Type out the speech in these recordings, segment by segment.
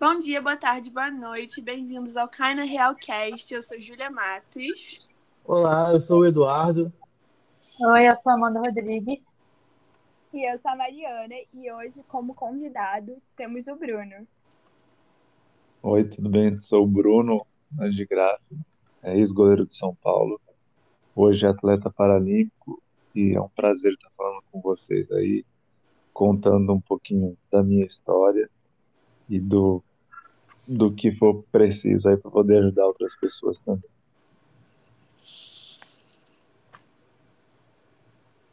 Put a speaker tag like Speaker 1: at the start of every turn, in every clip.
Speaker 1: Bom dia, boa tarde, boa noite. Bem-vindos ao Caina Real Cast. Eu sou Júlia Matos.
Speaker 2: Olá, eu sou o Eduardo.
Speaker 3: Oi, eu sou a Amanda Rodrigues.
Speaker 4: E eu sou a Mariana. E hoje, como convidado, temos o Bruno.
Speaker 5: Oi, tudo bem? Sou o Bruno, de Graça, é ex-goleiro de São Paulo. Hoje atleta paralímpico e é um prazer estar falando com vocês aí, contando um pouquinho da minha história e do, do que for preciso aí para poder ajudar outras pessoas também.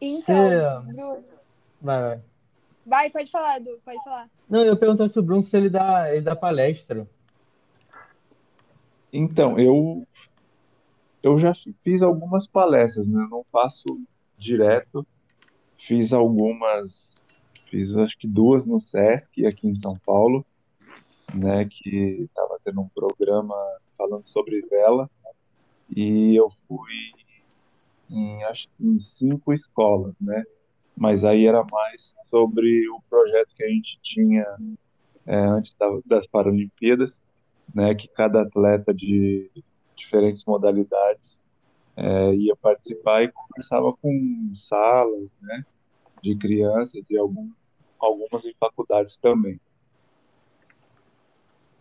Speaker 4: Então,
Speaker 2: É.
Speaker 4: Bruno,
Speaker 2: Vai, vai.
Speaker 4: vai, pode falar, Du, pode falar.
Speaker 2: Não, eu perguntei se o Bruno se ele dá, ele dá palestra.
Speaker 5: Então, eu eu já fiz algumas palestras, né? Eu não faço direto. Fiz algumas, fiz acho que duas no SESC aqui em São Paulo, né? Que estava tendo um programa falando sobre vela e eu fui em acho em cinco escolas, né? Mas aí era mais sobre o projeto que a gente tinha é, antes da- das Paralimpíadas, né? Que cada atleta de diferentes modalidades é, ia participar e conversava com salas, né? De crianças e algum, algumas em faculdades também.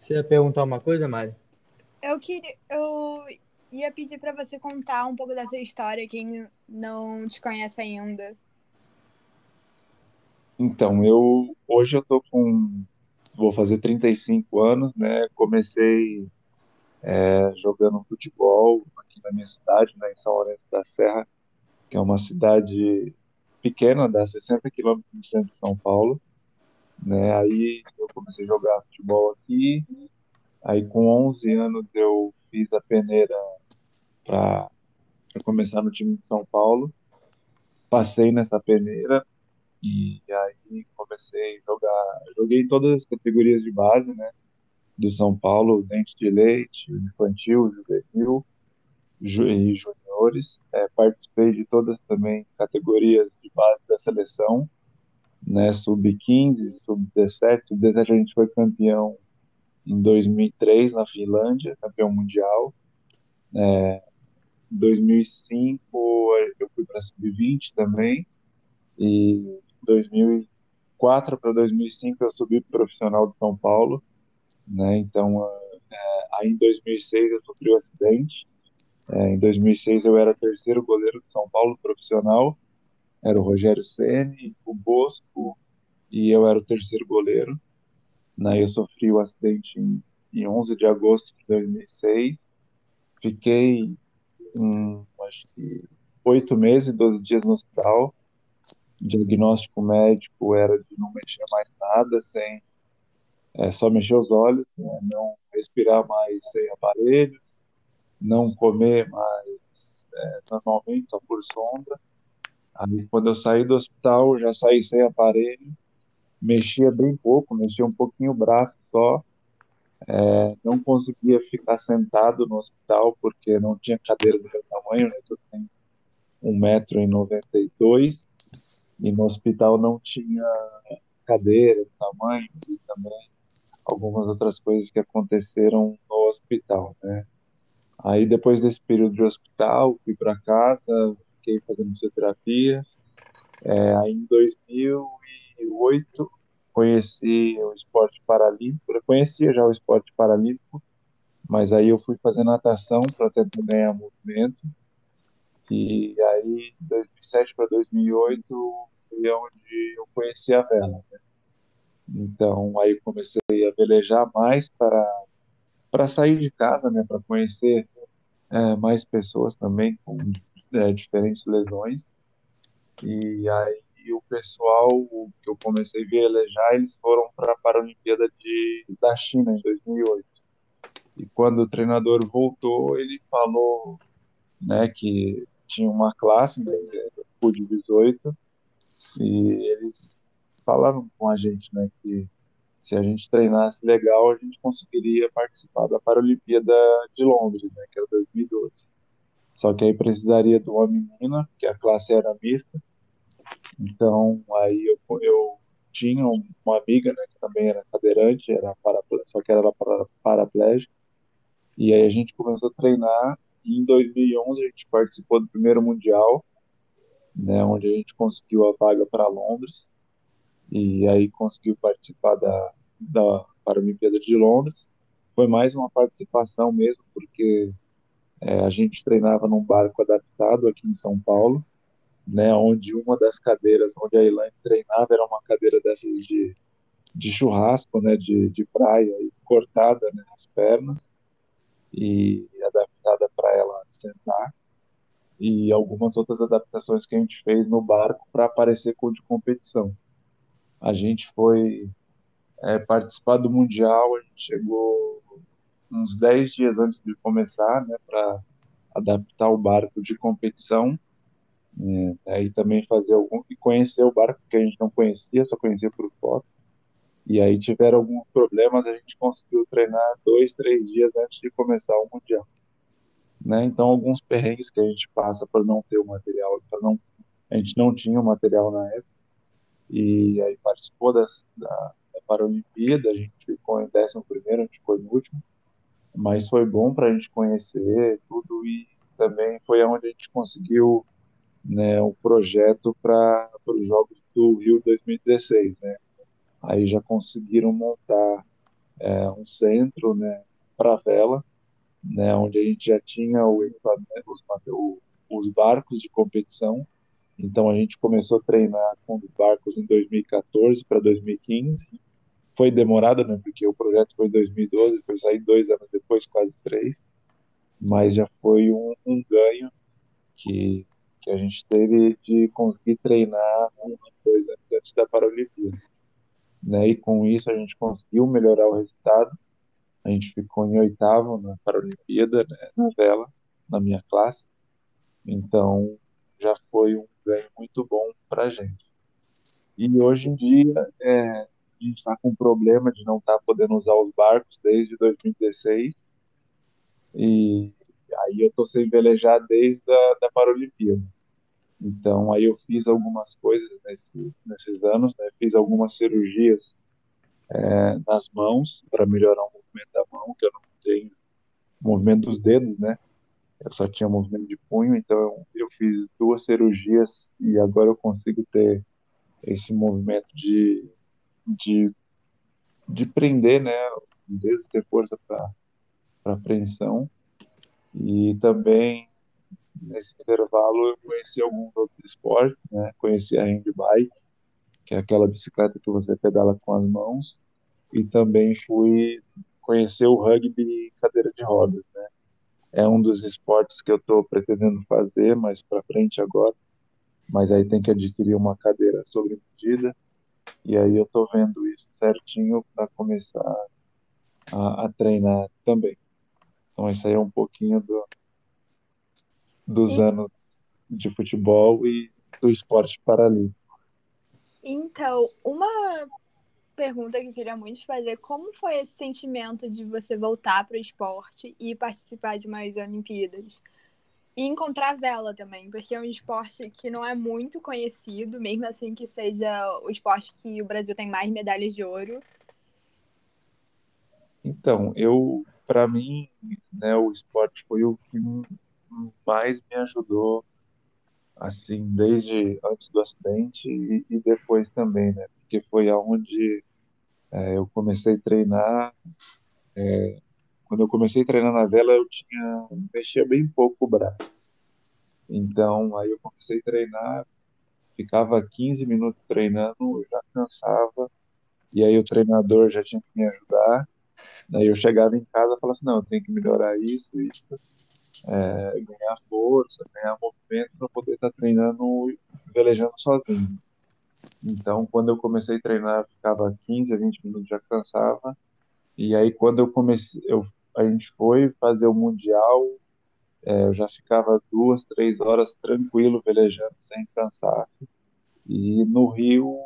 Speaker 2: Você ia perguntar uma coisa, Mari?
Speaker 4: Eu queria, eu ia pedir para você contar um pouco da sua história, quem não te conhece ainda.
Speaker 5: Então, eu hoje eu tô com vou fazer 35 anos, né? Comecei é, jogando futebol aqui na minha cidade, né, em São Lourenço da Serra, que é uma cidade pequena, dá 60 quilômetros do centro de São Paulo, né? Aí eu comecei a jogar futebol aqui. Aí com 11 anos eu fiz a peneira para começar no time de São Paulo. Passei nessa peneira e aí comecei a jogar. Joguei todas as categorias de base, né? Do São Paulo, dente de leite, infantil, juvenil ju- e juniores. É, participei de todas também categorias de base da seleção, né? Sub-15, sub-17. Sub-17 a gente foi campeão em 2003 na Finlândia, campeão mundial. Em 2005 eu fui para sub-20 também. E 2004 para 2005 eu subi pro profissional de São Paulo, né? Então, é, aí em 2006 eu sofri um acidente. É, em 2006 eu era terceiro goleiro de São Paulo profissional. Era o Rogério Ceni, o Bosco e eu era o terceiro goleiro. Né? Eu sofri o acidente em, em 11 de agosto de 2006. Fiquei, hum, acho que oito meses, 12 dias no hospital diagnóstico médico era de não mexer mais nada, sem é, só mexer os olhos, né, não respirar mais sem aparelho, não comer mais é, normalmente, só por sonda. Aí, quando eu saí do hospital, já saí sem aparelho, mexia bem pouco, mexia um pouquinho o braço só, é, não conseguia ficar sentado no hospital porque não tinha cadeira do meu tamanho, né, eu tenho 1,92m, e no hospital não tinha cadeira, tamanho e também algumas outras coisas que aconteceram no hospital, né? Aí depois desse período de hospital, fui para casa, fiquei fazendo fisioterapia. É, aí em 2008 conheci o esporte paralímpico, eu conhecia já o esporte paralímpico, mas aí eu fui fazer natação para tentar ganhar movimento. E aí, de 2007 para 2008, foi onde eu conheci a vela. né? Então, aí comecei a velejar mais para para sair de casa, né, para conhecer é, mais pessoas também com é, diferentes lesões. E aí o pessoal que eu comecei a velejar, eles foram para a Paralimpíada de, da China em 2008. E quando o treinador voltou, ele falou né, que tinha uma classe, né, de 18, e eles falaram com a gente, né, que se a gente treinasse legal, a gente conseguiria participar da Paralimpíada de Londres, né, que era 2012. Só que aí precisaria uma menina, que a classe era mista. Então, aí eu, eu tinha uma amiga, né, que também era cadeirante, era só que era para, paraplégica, e aí a gente começou a treinar, e em 2011 a gente participou do primeiro Mundial, né, onde a gente conseguiu a vaga para Londres, e aí conseguiu participar da, da Paralimpíada de Londres. Foi mais uma participação mesmo, porque é, a gente treinava num barco adaptado aqui em São Paulo, né, onde uma das cadeiras onde a Elaine treinava era uma cadeira dessas de, de churrasco, né, de, de praia, cortada né, as pernas e adaptada para ela sentar e algumas outras adaptações que a gente fez no barco para aparecer com de competição. A gente foi é, participar do Mundial, a gente chegou uns 10 dias antes de começar, né, para adaptar o barco de competição é, aí também fazer algum e conhecer o barco que a gente não conhecia, só conhecia por foto. E aí tiveram alguns problemas, a gente conseguiu treinar dois, três dias antes de começar o mundial. Né? Então alguns perrengues que a gente passa por não ter o material, para não a gente não tinha o material na época. E aí participou das, da, da Paralimpíada, a gente ficou em décimo primeiro, a gente ficou em último, mas foi bom para a gente conhecer tudo e também foi onde a gente conseguiu né, um projeto para os Jogos do Rio 2016. Né? Aí já conseguiram montar é, um centro né, para vela, né, onde a gente já tinha o, os, os barcos de competição. Então a gente começou a treinar com os barcos em 2014 para 2015. Foi demorado, né, porque o projeto foi em 2012, foi sair dois anos depois, quase três. Mas já foi um, um ganho que que a gente teve de conseguir treinar um, dois anos antes da Paralimpíada. Né? E com isso a gente conseguiu melhorar o resultado. A gente ficou em oitavo na Paralimpíada, né, na vela, na minha classe. Então já foi um ganho muito bom para a gente. E hoje em dia é, a gente está com um problema de não estar tá podendo usar os barcos desde 2016. E aí eu estou sem velejar desde a da Paralimpíada. Então, aí eu fiz algumas coisas nesse, nesses anos, né? fiz algumas cirurgias é, nas mãos para melhorar o movimento da mão, que eu não tenho movimento dos dedos, né? Eu só tinha movimento de punho, então eu, eu fiz duas cirurgias e agora eu consigo ter esse movimento de, de, de prender, né? Os dedos, ter força para apreensão. E também nesse intervalo eu conheci alguns outros esportes, né? Conheci a handbike, que é aquela bicicleta que você pedala com as mãos, e também fui conhecer o rugby cadeira de rodas, né? É um dos esportes que eu estou pretendendo fazer mais para frente agora, mas aí tem que adquirir uma cadeira sobre medida, e aí eu estou vendo isso certinho para começar a, a treinar também. Então, isso aí é um pouquinho do, dos anos de futebol e do esporte paralímpico.
Speaker 4: Então, uma pergunta que eu queria muito fazer, como foi esse sentimento de você voltar para o esporte e participar de mais Olimpíadas? E encontrar vela também, porque é um esporte que não é muito conhecido, mesmo assim que seja o esporte que o Brasil tem mais medalhas de ouro.
Speaker 5: Então, eu, para mim, né, o esporte foi o que mais me ajudou, assim, desde antes do acidente e, e depois também, né? Porque foi aonde é, eu comecei a treinar. É, quando eu comecei a treinar na vela, eu tinha mexia bem pouco o braço. Então, aí eu comecei a treinar, ficava 15 minutos treinando, eu já cansava, e aí o treinador já tinha que me ajudar. Daí eu chegava em casa e falava assim, não, eu tenho que melhorar isso, isso é, ganhar força, ganhar movimento para poder estar tá treinando velejando sozinho. Então, quando eu comecei a treinar, ficava 15 a 20 minutos, já cansava. E aí, quando eu comecei, eu, a gente foi fazer o Mundial, é, eu já ficava duas, três horas tranquilo velejando, sem cansar. E no Rio,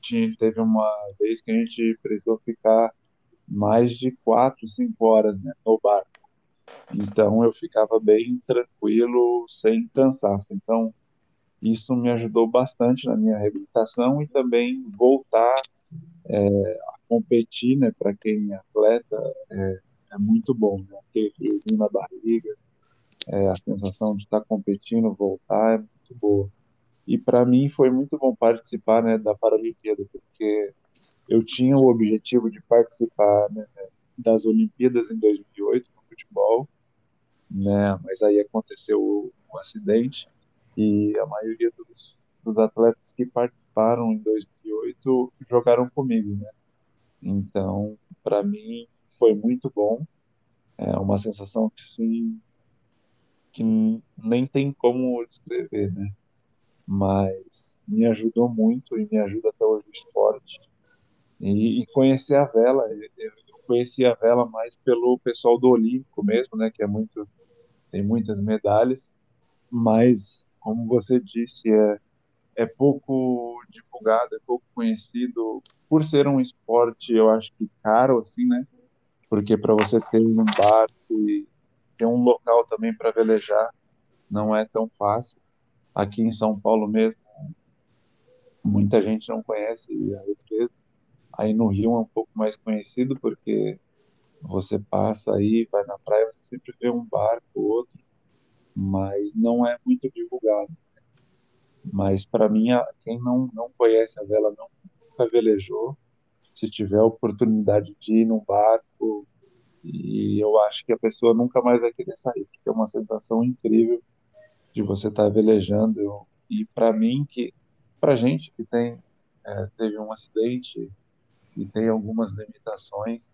Speaker 5: tinha, teve uma vez que a gente precisou ficar mais de quatro, cinco horas né, no barco. Então eu ficava bem tranquilo, sem cansaço. Então Isso me ajudou bastante na minha reabilitação e também voltar é, competir, né? Para quem é atleta é, é muito bom, né? Aquele friozinho na barriga, é, a sensação de estar competindo, voltar é muito boa. E para mim foi muito bom participar né, da Paralimpíada, porque eu tinha o objetivo de participar né, das Olimpíadas em 2008 no futebol, né, mas aí aconteceu o, o acidente e a maioria dos, dos, atletas que participaram em 2008 jogaram comigo, né? Então, para mim foi muito bom, é uma sensação que sim, que nem tem como descrever, né? Mas me ajudou muito e me ajuda até hoje o esporte. E, e conhecer a vela, eu conheci a vela mais pelo pessoal do Olímpico mesmo, né? Que é muito, tem muitas medalhas, mas como você disse, é, é pouco divulgado, é pouco conhecido por ser um esporte, eu acho que caro, assim, né? Porque para você ter um barco e ter um local também para velejar não é tão fácil. Aqui em São Paulo mesmo, muita gente não conhece a represa. Aí no Rio é um pouco mais conhecido porque você passa aí, vai na praia, você sempre vê um barco ou outro, mas não é muito divulgado. Mas para mim, quem não, não conhece a vela, não, nunca velejou, se tiver a oportunidade de ir num barco, e eu acho que a pessoa nunca mais vai querer sair, porque é uma sensação incrível de você estar tá velejando. E para mim, que para gente que tem é, teve um acidente e tem algumas limitações,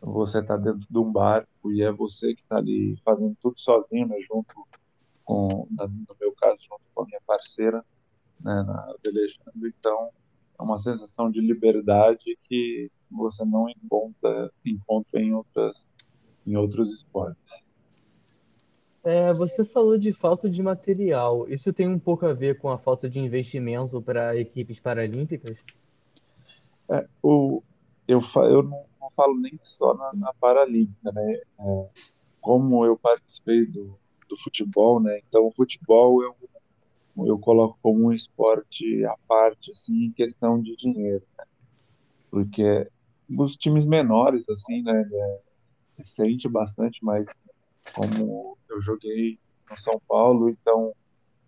Speaker 5: você está dentro de um barco e é você que está ali fazendo tudo sozinho, né, junto com, no meu caso, junto com a minha parceira, né, na velejando. Então, é uma sensação de liberdade que você não encontra, encontra em, outras, em outros esportes.
Speaker 2: É, você falou de falta de material. Isso tem um pouco a ver com a falta de investimento para equipes paralímpicas?
Speaker 5: É, o, eu, eu não, não, falo nem só na, na Paralímpica, né? É, como eu participei do, do futebol, né? Então, o futebol eu eu coloco como um esporte à parte, assim, em questão de dinheiro, né? Porque os times menores, assim, né, é, sente bastante, mas como eu joguei no São Paulo, então,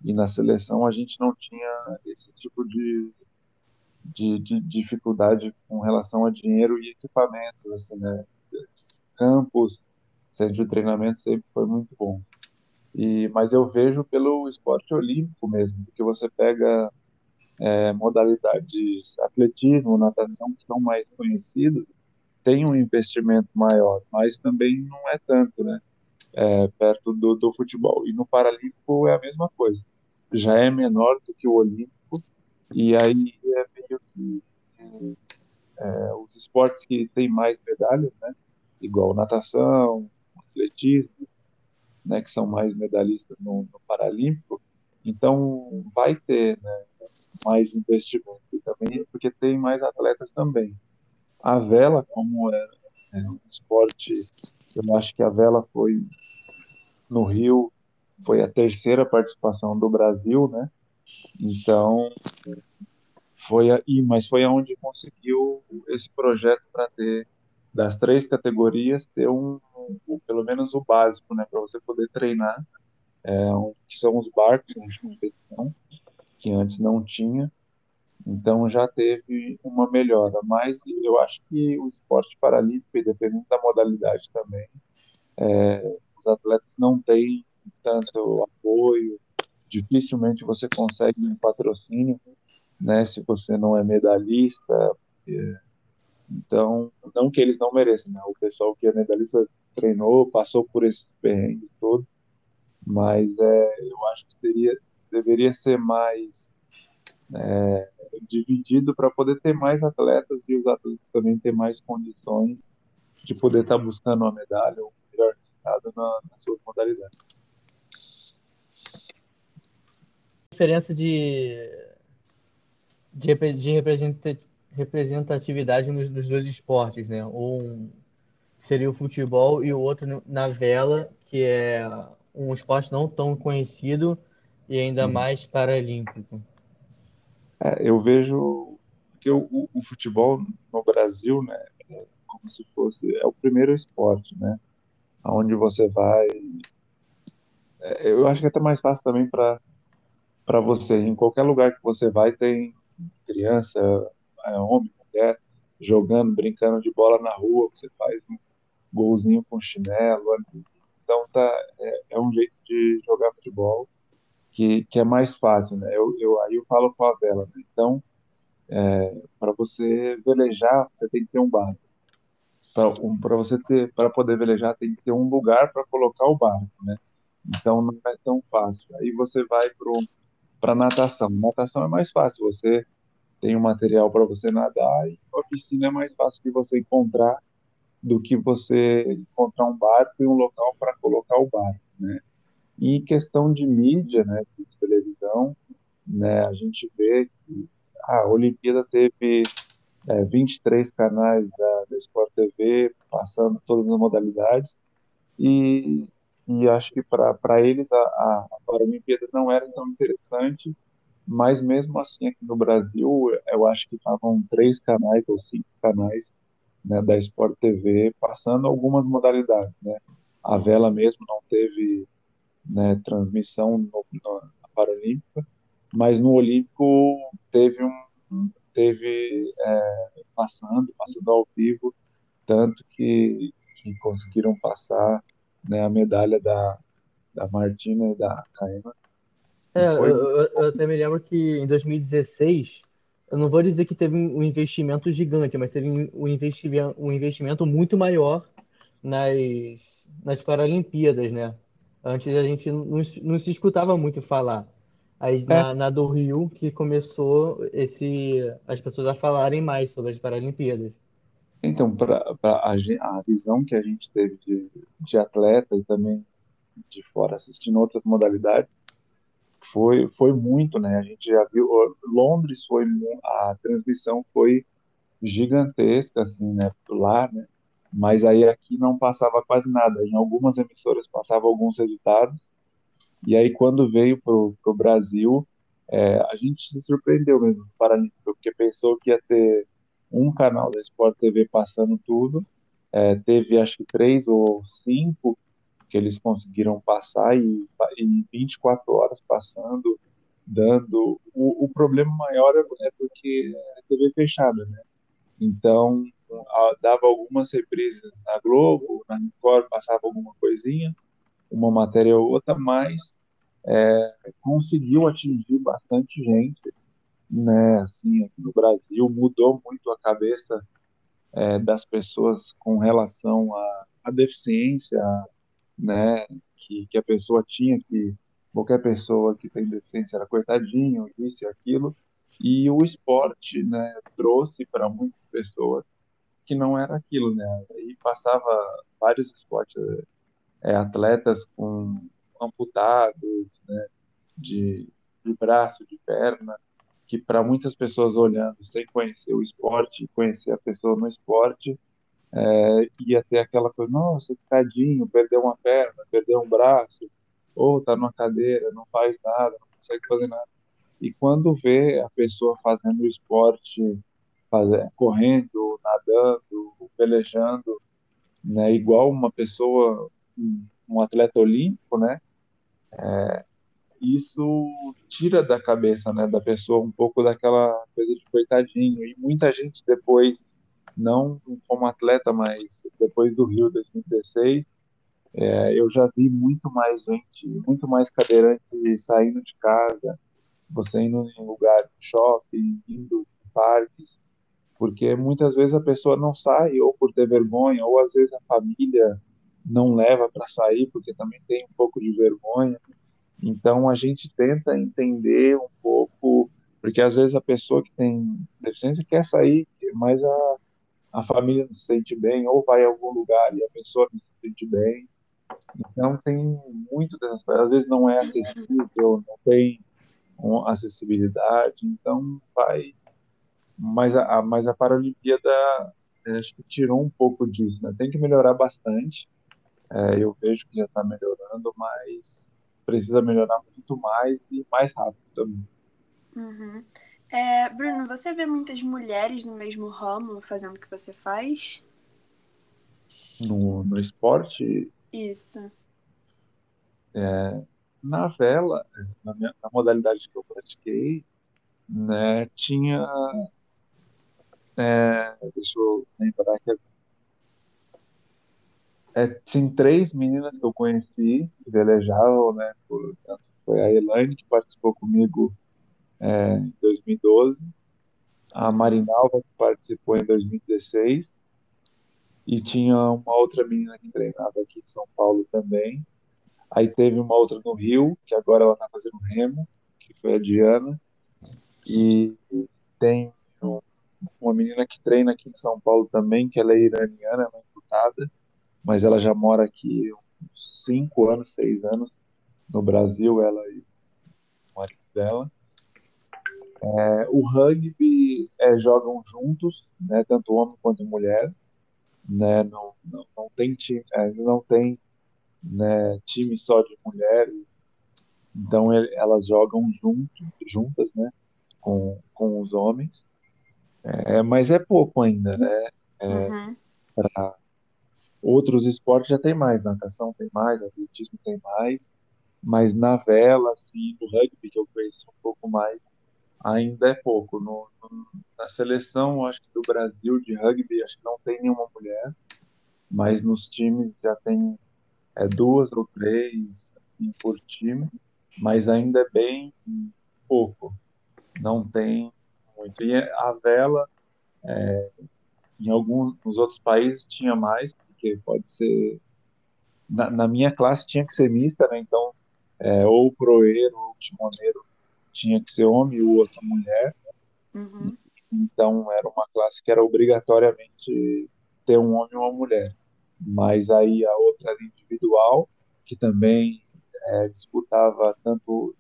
Speaker 5: e na seleção, a gente não tinha esse tipo de, de, de dificuldade com relação a dinheiro e equipamentos, assim, né, campos, centro de treinamento sempre foi muito bom. E, mas eu vejo pelo esporte olímpico mesmo, porque você pega é, modalidades atletismo, natação, que são mais conhecidas, tem um investimento maior, mas também não é tanto, né? É, perto do, do futebol. E no Paralímpico é a mesma coisa. Já é menor do que o Olímpico, e aí é meio que é, os esportes que têm mais medalhas, né? Igual natação, atletismo, né, que são mais medalhistas no, no Paralímpico, então vai ter né, mais investimento também, porque tem mais atletas também. A vela, como é, é um esporte, eu acho que a vela foi no Rio, foi a terceira participação do Brasil, né? Então, foi aí, mas foi aonde conseguiu esse projeto para ter das três categorias ter um, pelo menos o básico, né, para você poder treinar, é, um, que são os barcos de competição, que antes não tinha. Então já teve uma melhora, mas eu acho que o esporte paralímpico, dependendo da modalidade também, é, os atletas não têm tanto apoio, dificilmente você consegue um patrocínio, né, se você não é medalhista, então, não que eles não mereçam, né? O pessoal que é medalhista treinou, passou por esses perrengues todos, mas é, eu acho que teria, deveria ser mais é, dividido para poder ter mais atletas e os atletas também ter mais condições de poder estar tá buscando uma medalha ou melhor resultado na, nas suas modalidades.
Speaker 2: Diferença de, de, de representatividade nos, nos dois esportes, né? Um seria o futebol e o outro na vela, que é um esporte não tão conhecido e ainda
Speaker 5: Uhum.
Speaker 2: mais paralímpico?
Speaker 5: É, eu vejo que o, o- o futebol no Brasil, né, é como se fosse é o primeiro esporte, né, aonde você vai. é, eu acho que é até mais fácil também para para você. Em qualquer lugar que você vai tem criança, é, homem, mulher jogando, brincando de bola na rua. Você faz um golzinho com chinelo. Então tá é, é um jeito de jogar futebol que, que é mais fácil, né? Eu, eu aí eu falo com a vela. né? Então para você velejar, você tem que ter um barco. Para um, você ter, para poder velejar, tem que ter um lugar para colocar o barco, né? Então não é tão fácil. Aí você vai para natação. Natação é mais fácil. Você tem um material para você nadar e a piscina é mais fácil de você encontrar do que você encontrar um barco e um local para colocar o barco, né? E questão de mídia, né, de televisão, né, a gente vê que a Olimpíada teve é, 23 canais da, da Sport TV passando todas as modalidades e, e acho que para eles a, a, a Paralimpíada não era tão interessante, mas mesmo assim aqui no Brasil eu acho que estavam três canais ou cinco canais né, da Sport TV passando algumas modalidades, né? A vela mesmo não teve né, transmissão no, no, na Paralímpica, mas no Olímpico teve um teve é, passando, passando ao vivo, tanto que, que conseguiram passar né, a medalha da, da Martina e da Caema.
Speaker 2: É, eu, eu- eu até me lembro que em 2016, eu não vou dizer que teve um investimento gigante, mas teve um investimento, um investimento muito maior nas, nas Paralimpíadas, né? Antes a gente não, se- não se escutava muito falar. Aí na, na do Rio que começou esse, as pessoas a falarem mais sobre as Paralimpíadas.
Speaker 5: Então, para a, gen- a visão que a gente teve de, de atleta e também de fora assistindo outras modalidades foi, foi muito, né? A gente já viu, Londres foi, a transmissão foi gigantesca, assim, né? Lá, né? Mas aí aqui não passava quase nada. Em algumas emissoras passava alguns resultados. E aí quando veio pro, pro Brasil, é, a gente se surpreendeu mesmo no porque pensou que ia ter um canal da Sport TV passando tudo. É, teve acho que três ou cinco que eles conseguiram passar e em 24 horas passando, dando. O, o problema maior é é porque é TV fechada, né? Então a- dava algumas reprises na Globo, na Record passava alguma coisinha, uma matéria ou outra, mas é, conseguiu atingir bastante gente, né? Assim, aqui no Brasil mudou muito a cabeça é, das pessoas com relação à deficiência, né? Que, que a pessoa tinha que qualquer pessoa que tem deficiência era coitadinho, isso e aquilo. E o esporte, né, trouxe para muitas pessoas que não era aquilo, né? E passava vários esportes, é, atletas com amputados, né, de, de braço, de perna, que para muitas pessoas olhando sem conhecer o esporte, conhecer a pessoa no esporte, é, ia ter aquela coisa, nossa, tadinho, perdeu uma perna, perdeu um braço, ou tá numa cadeira, não faz nada, não consegue fazer nada. E quando vê a pessoa fazendo esporte, fazer, correndo, nadando, velejando, né, igual uma pessoa, um atleta olímpico, né, é, isso tira da cabeça, né, da pessoa um pouco daquela coisa de coitadinho. E muita gente depois, não como atleta, mas depois do Rio 2016, é, eu já vi muito mais gente, muito mais cadeirante saindo de casa, você indo em lugar shopping, indo em parques, porque muitas vezes a pessoa não sai ou por ter vergonha, ou às vezes a família não leva para sair porque também tem um pouco de vergonha. Então a gente tenta entender um pouco, porque às vezes a pessoa que tem deficiência quer sair, mas a, a família não se sente bem, ou vai a algum lugar e a pessoa não se sente bem. Então tem muito dessas coisas. Às vezes não é acessível, não tem acessibilidade, então vai. Mas a, mas a Paralimpíada acho que tirou um pouco disso, né? Tem que melhorar bastante. É, eu vejo que já está melhorando, mas precisa melhorar muito mais e mais rápido também.
Speaker 1: Uhum. É, Bruno, você vê muitas mulheres no mesmo ramo fazendo o que você faz?
Speaker 5: No, no esporte,
Speaker 1: Isso.
Speaker 5: é, na vela, na, minha- na modalidade que eu pratiquei, né, tinha, é, deixa eu lembrar que é, tinha três meninas que eu conheci que velejavam, né, portanto, foi a Elaine que participou comigo é, em 2012, a Marinalva que participou em 2016 e tinha uma outra menina que treinava aqui em São Paulo também. Aí teve uma outra no Rio, que agora ela está fazendo remo, que foi a Diana. E tem um- uma menina que treina aqui em São Paulo também, que ela é iraniana, ela é imputada, mas ela já mora aqui uns cinco anos, seis anos no Brasil, ela e o marido dela. É, o rugby é, jogam juntos, né, tanto homem quanto mulher, né, não, não, não tem time, é, não tem né, time só de mulheres, então ele- elas jogam junto, juntas, né, com, com os homens, é, mas é pouco ainda, né?
Speaker 1: Uhum.
Speaker 5: Pra outros esportes já tem mais, natação tem mais, atletismo tem mais, mas na vela, assim, no rugby que eu conheço um pouco mais, ainda é pouco. No, no- na seleção, acho que do Brasil de rugby, acho que não tem nenhuma mulher, mas nos times já tem é, duas ou três assim, por time, mas ainda é bem pouco. Não tem muito. E a vela, é, em alguns nos outros países tinha mais, porque pode ser. Na, na minha classe tinha que ser mista, né? Então, é, ou proeiro ou timoneiro tinha que ser homem e o outro mulher.
Speaker 1: Uhum.
Speaker 5: Então, era uma classe que era obrigatoriamente ter um homem e uma mulher. Mas aí a outra era individual, que também é, disputava tanto,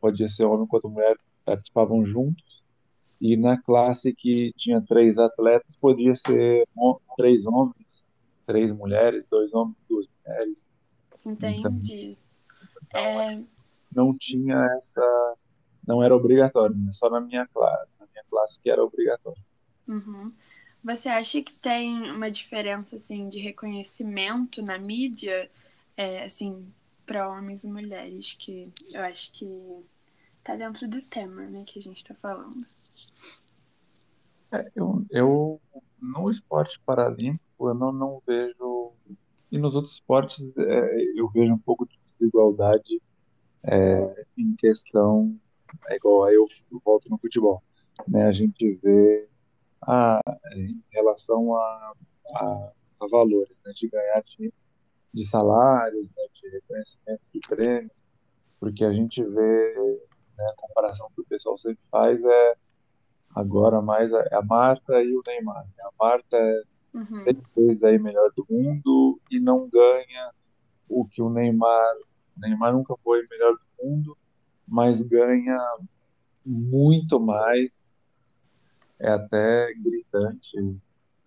Speaker 5: podia ser homem quanto mulher, participavam juntos. E na classe que tinha três atletas, podia ser três homens, três mulheres, dois homens, duas mulheres.
Speaker 1: Entendi. É,
Speaker 5: Não tinha essa, não era obrigatório, né? Só na minha classe, na minha classe que era obrigatório.
Speaker 1: uhum. Você acha que tem uma diferença assim de reconhecimento na mídia, é, assim, para homens e mulheres, que eu acho que tá dentro do tema, né, que a gente tá falando.
Speaker 5: É, eu, eu no esporte paralímpico eu não, não vejo e nos outros esportes é, eu vejo um pouco de desigualdade é, em questão é igual aí eu volto no futebol né a gente vê a, em relação a, a, a valores né, de ganhar de, de salários né, de reconhecimento de prêmios porque a gente vê né, a comparação que o pessoal sempre faz é Agora mais a, a Marta e o Neymar. né? A Marta é
Speaker 1: Uhum.
Speaker 5: seis vezes aí melhor do mundo e não ganha o que o Neymar. O Neymar nunca foi melhor do mundo, mas ganha muito mais. É até gritante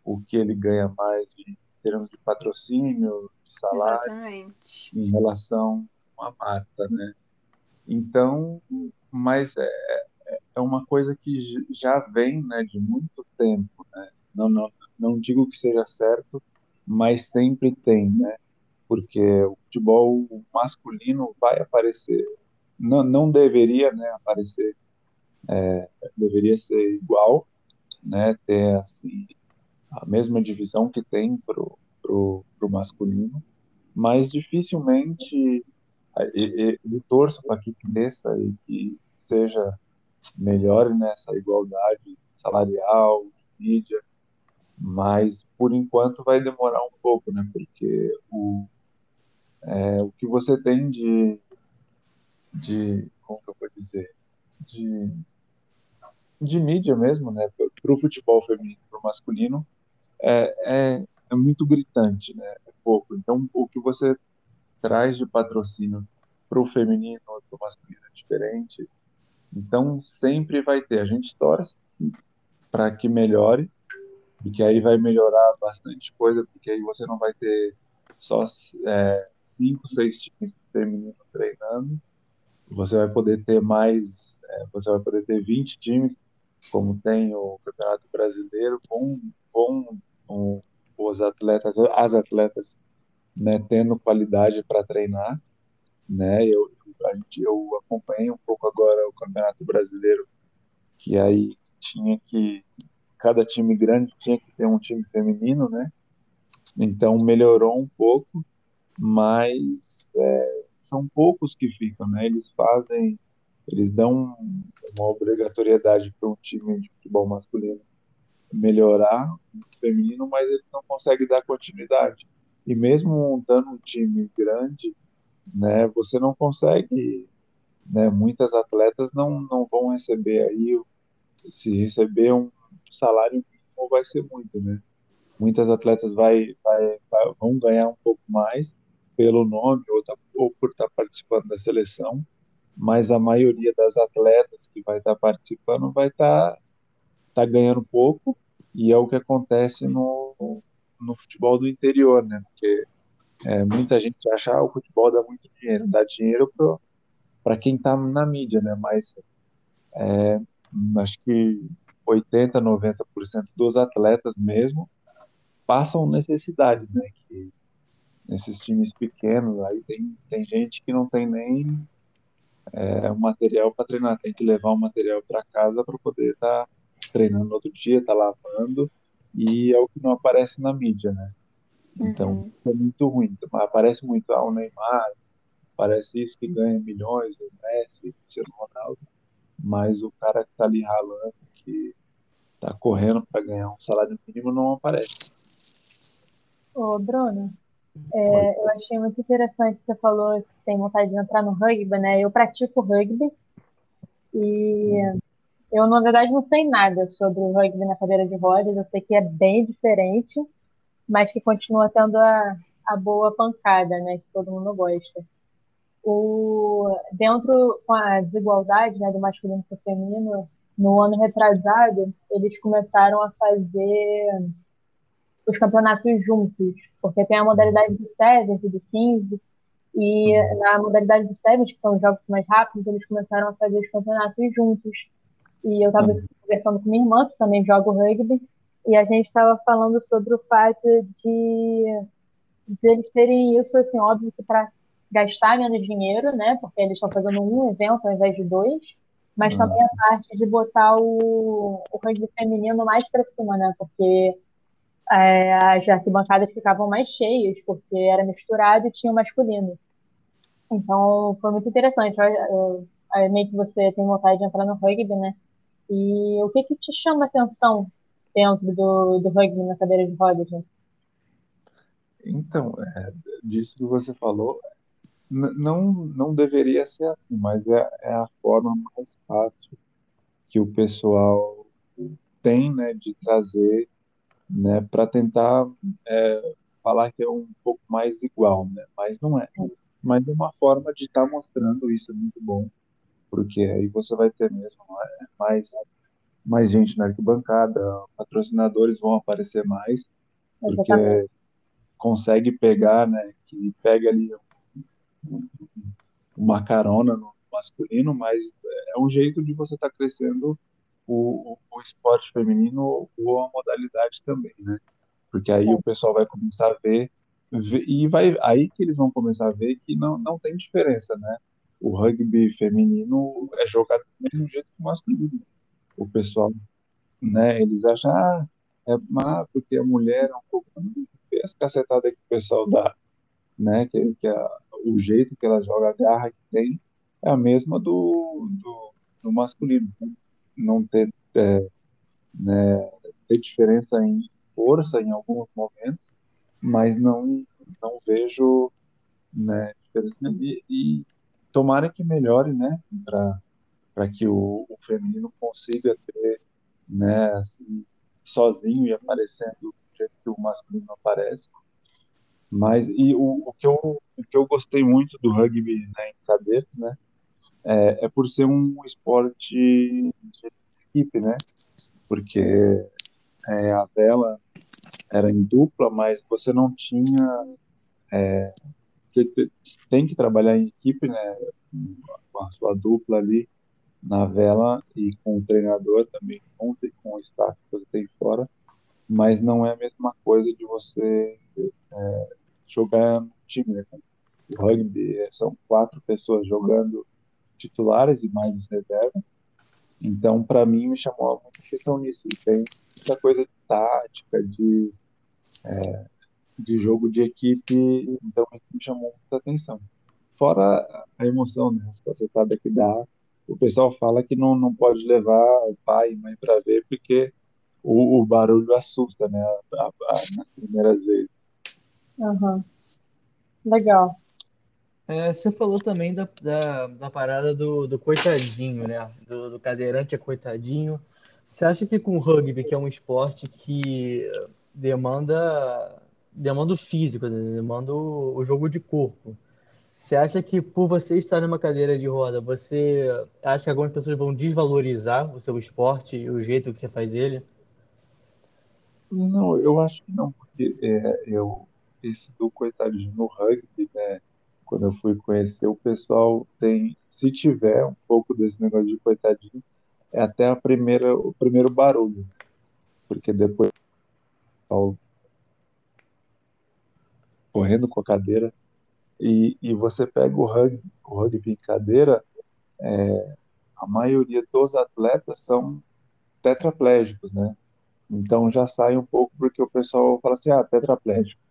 Speaker 5: o que ele ganha mais em termos de patrocínio, de salário
Speaker 1: Exatamente.
Speaker 5: em relação à Marta, né? Então, mas é, é uma coisa que já vem, né, de muito tempo, né? Não, não, não digo que seja certo, mas sempre tem, né? Porque o futebol masculino vai aparecer, não, não deveria, né, aparecer, é, deveria ser igual, né? Ter assim a mesma divisão que tem pro, pro masculino, mas dificilmente e, e, eu torço para que cresça e que seja melhor nessa igualdade salarial, mídia, mas por enquanto vai demorar um pouco, né? Porque o, é, o que você tem de, de, como eu vou dizer, de, de mídia mesmo, né? Para o futebol feminino, para o masculino, é, é, é muito gritante, né? É pouco. Então, o que você traz de patrocínio para o feminino para o masculino é diferente. Então, sempre vai ter. A gente torce para que melhore, porque aí vai melhorar bastante coisa, porque aí você não vai ter só é, cinco, seis times femininos treinando. Você vai poder ter mais, é, você vai poder ter 20 times, como tem o Campeonato Brasileiro, com, com os atletas, as atletas, né, tendo qualidade para treinar, né? Eu, a gente, eu acompanhei um pouco agora o Campeonato Brasileiro, que aí tinha que cada time grande tinha que ter um time feminino, né? Então melhorou um pouco, mas é, são poucos que ficam, né? Eles fazem, eles dão uma obrigatoriedade para um time de futebol masculino melhorar feminino, mas eles não conseguem dar continuidade. E mesmo dando um time grande, né, você não consegue, né, muitas atletas não, não vão receber aí, se receber um salário mínimo vai ser muito, né? Muitas atletas vai, vai, vai vão ganhar um pouco mais pelo nome ou, ou por estar tá participando da seleção, mas a maioria das atletas que vai estar tá participando vai estar tá, ganhando pouco e é o que acontece no, no futebol do interior, né? Porque é, muita gente acha que ah, o futebol dá muito dinheiro, dá dinheiro para quem está na mídia, né? Mas é, acho que 80, 90% dos atletas mesmo passam necessidade, né? Que nesses times pequenos aí tem, tem gente que não tem nem é, material para treinar, tem que levar o material para casa para poder estar tá treinando no outro dia, tá lavando e é o que não aparece na mídia, né? Então, uhum. é muito ruim. Aparece muito ah, o Neymar, parece isso que ganha milhões, o Messi, o Cristiano Ronaldo, mas o cara que tá ali ralando, que tá correndo para ganhar um salário mínimo, não aparece.
Speaker 3: Ô, Bruno, é, eu achei muito interessante você falou que tem vontade de entrar no rugby, né? Eu pratico rugby e eu, na verdade, não sei nada sobre o rugby na cadeira de rodas. Eu sei que é bem diferente, mas que continua tendo a, a boa pancada, né? Que todo mundo gosta. O, dentro com a desigualdade né, do masculino para o feminino, no ano retrasado, eles começaram a fazer os campeonatos juntos, porque tem a modalidade do Sevens e do 15, e na modalidade do Sevens, que são os jogos mais rápidos, eles começaram a fazer os campeonatos juntos. E eu estava conversando com minha irmã, que também joga rugby, e a gente estava falando sobre o fato de, de eles terem isso, assim, óbvio que para gastar menos dinheiro, né? Porque eles estão fazendo um evento ao invés de dois, mas ah. também a parte de botar o, o rugby feminino mais para cima, né? Porque é, as arquibancadas ficavam mais cheias, porque era misturado e tinha o masculino. Então, foi muito interessante. Eu, eu, meio que você tem vontade de entrar no rugby, né? E o que que te chama atenção dentro do, do rugby na cadeira de rodas, né?
Speaker 5: Então, é, disso que você falou, não, não deveria ser assim, mas é, é a forma mais fácil que o pessoal tem, né, de trazer, né, para tentar é, falar que é um pouco mais igual, né, mas não é. Mas é uma forma de estar tá mostrando isso, é muito bom, porque aí você vai ter mesmo é, mais mais gente na arquibancada, patrocinadores vão aparecer mais, porque consegue pegar, né, que pega ali uma carona no masculino, mas é um jeito de você estar tá crescendo o, o, esporte feminino ou a modalidade também, né? Porque aí o pessoal vai começar a ver, ver, e vai aí que eles vão começar a ver que não, não tem diferença, né? O rugby feminino é jogado do mesmo jeito que o masculino o pessoal, né, eles acham, ah, é má porque a mulher é um pouco. Vê as cacetadas que o pessoal dá, né, que, que a, o jeito que ela joga, a garra que tem, é a mesma do, do, do masculino. Não ter, é, né, ter diferença em força em alguns momentos, mas não, não vejo né, diferença. E, e tomara que melhore, né, para que o, o, feminino consiga ter, né, assim, sozinho e aparecendo do jeito que o masculino aparece. Mas e o, o, que eu, o que eu gostei muito do rugby né, em cadeiras, né, é, é, por ser um esporte de equipe, né, porque é, a vela era em dupla, mas você não tinha é, você tem que trabalhar em equipe, né, com a sua dupla ali na vela e com o treinador também, com, com o staff que você tem fora, mas não é a mesma coisa de você é, jogar no time, né? O rugby são quatro pessoas jogando titulares e mais os reservas, então para mim me chamou muita atenção nisso, tem muita coisa de tática, de é, de jogo de equipe, então isso me chamou muita atenção. Fora a emoção, né, as cacetadas que dá, o pessoal fala que não, não pode levar pai e mãe para ver porque o, o, barulho assusta, né, a, a, a, nas primeiras vezes.
Speaker 3: Uhum. Legal.
Speaker 2: É, você falou também da, da, da parada do, do coitadinho, né? Do, do, cadeirante é coitadinho. Você acha que com o rugby, que é um esporte que demanda demanda o físico, né? demanda o, o jogo de corpo. Você acha que por você estar numa cadeira de roda, você acha que algumas pessoas vão desvalorizar o seu esporte e o jeito que você faz ele?
Speaker 5: Não, eu acho que não, porque é, eu, esse do coitadinho no rugby, né, quando eu fui conhecer, o pessoal tem, se tiver um pouco desse negócio de coitadinho, é até a primeira, o primeiro barulho, porque depois correndo com a cadeira, e, e você pega o rugby, o rugby em cadeira, é, a maioria dos atletas são tetraplégicos, né? Então já sai um pouco porque o pessoal fala assim, ah, tetraplégico.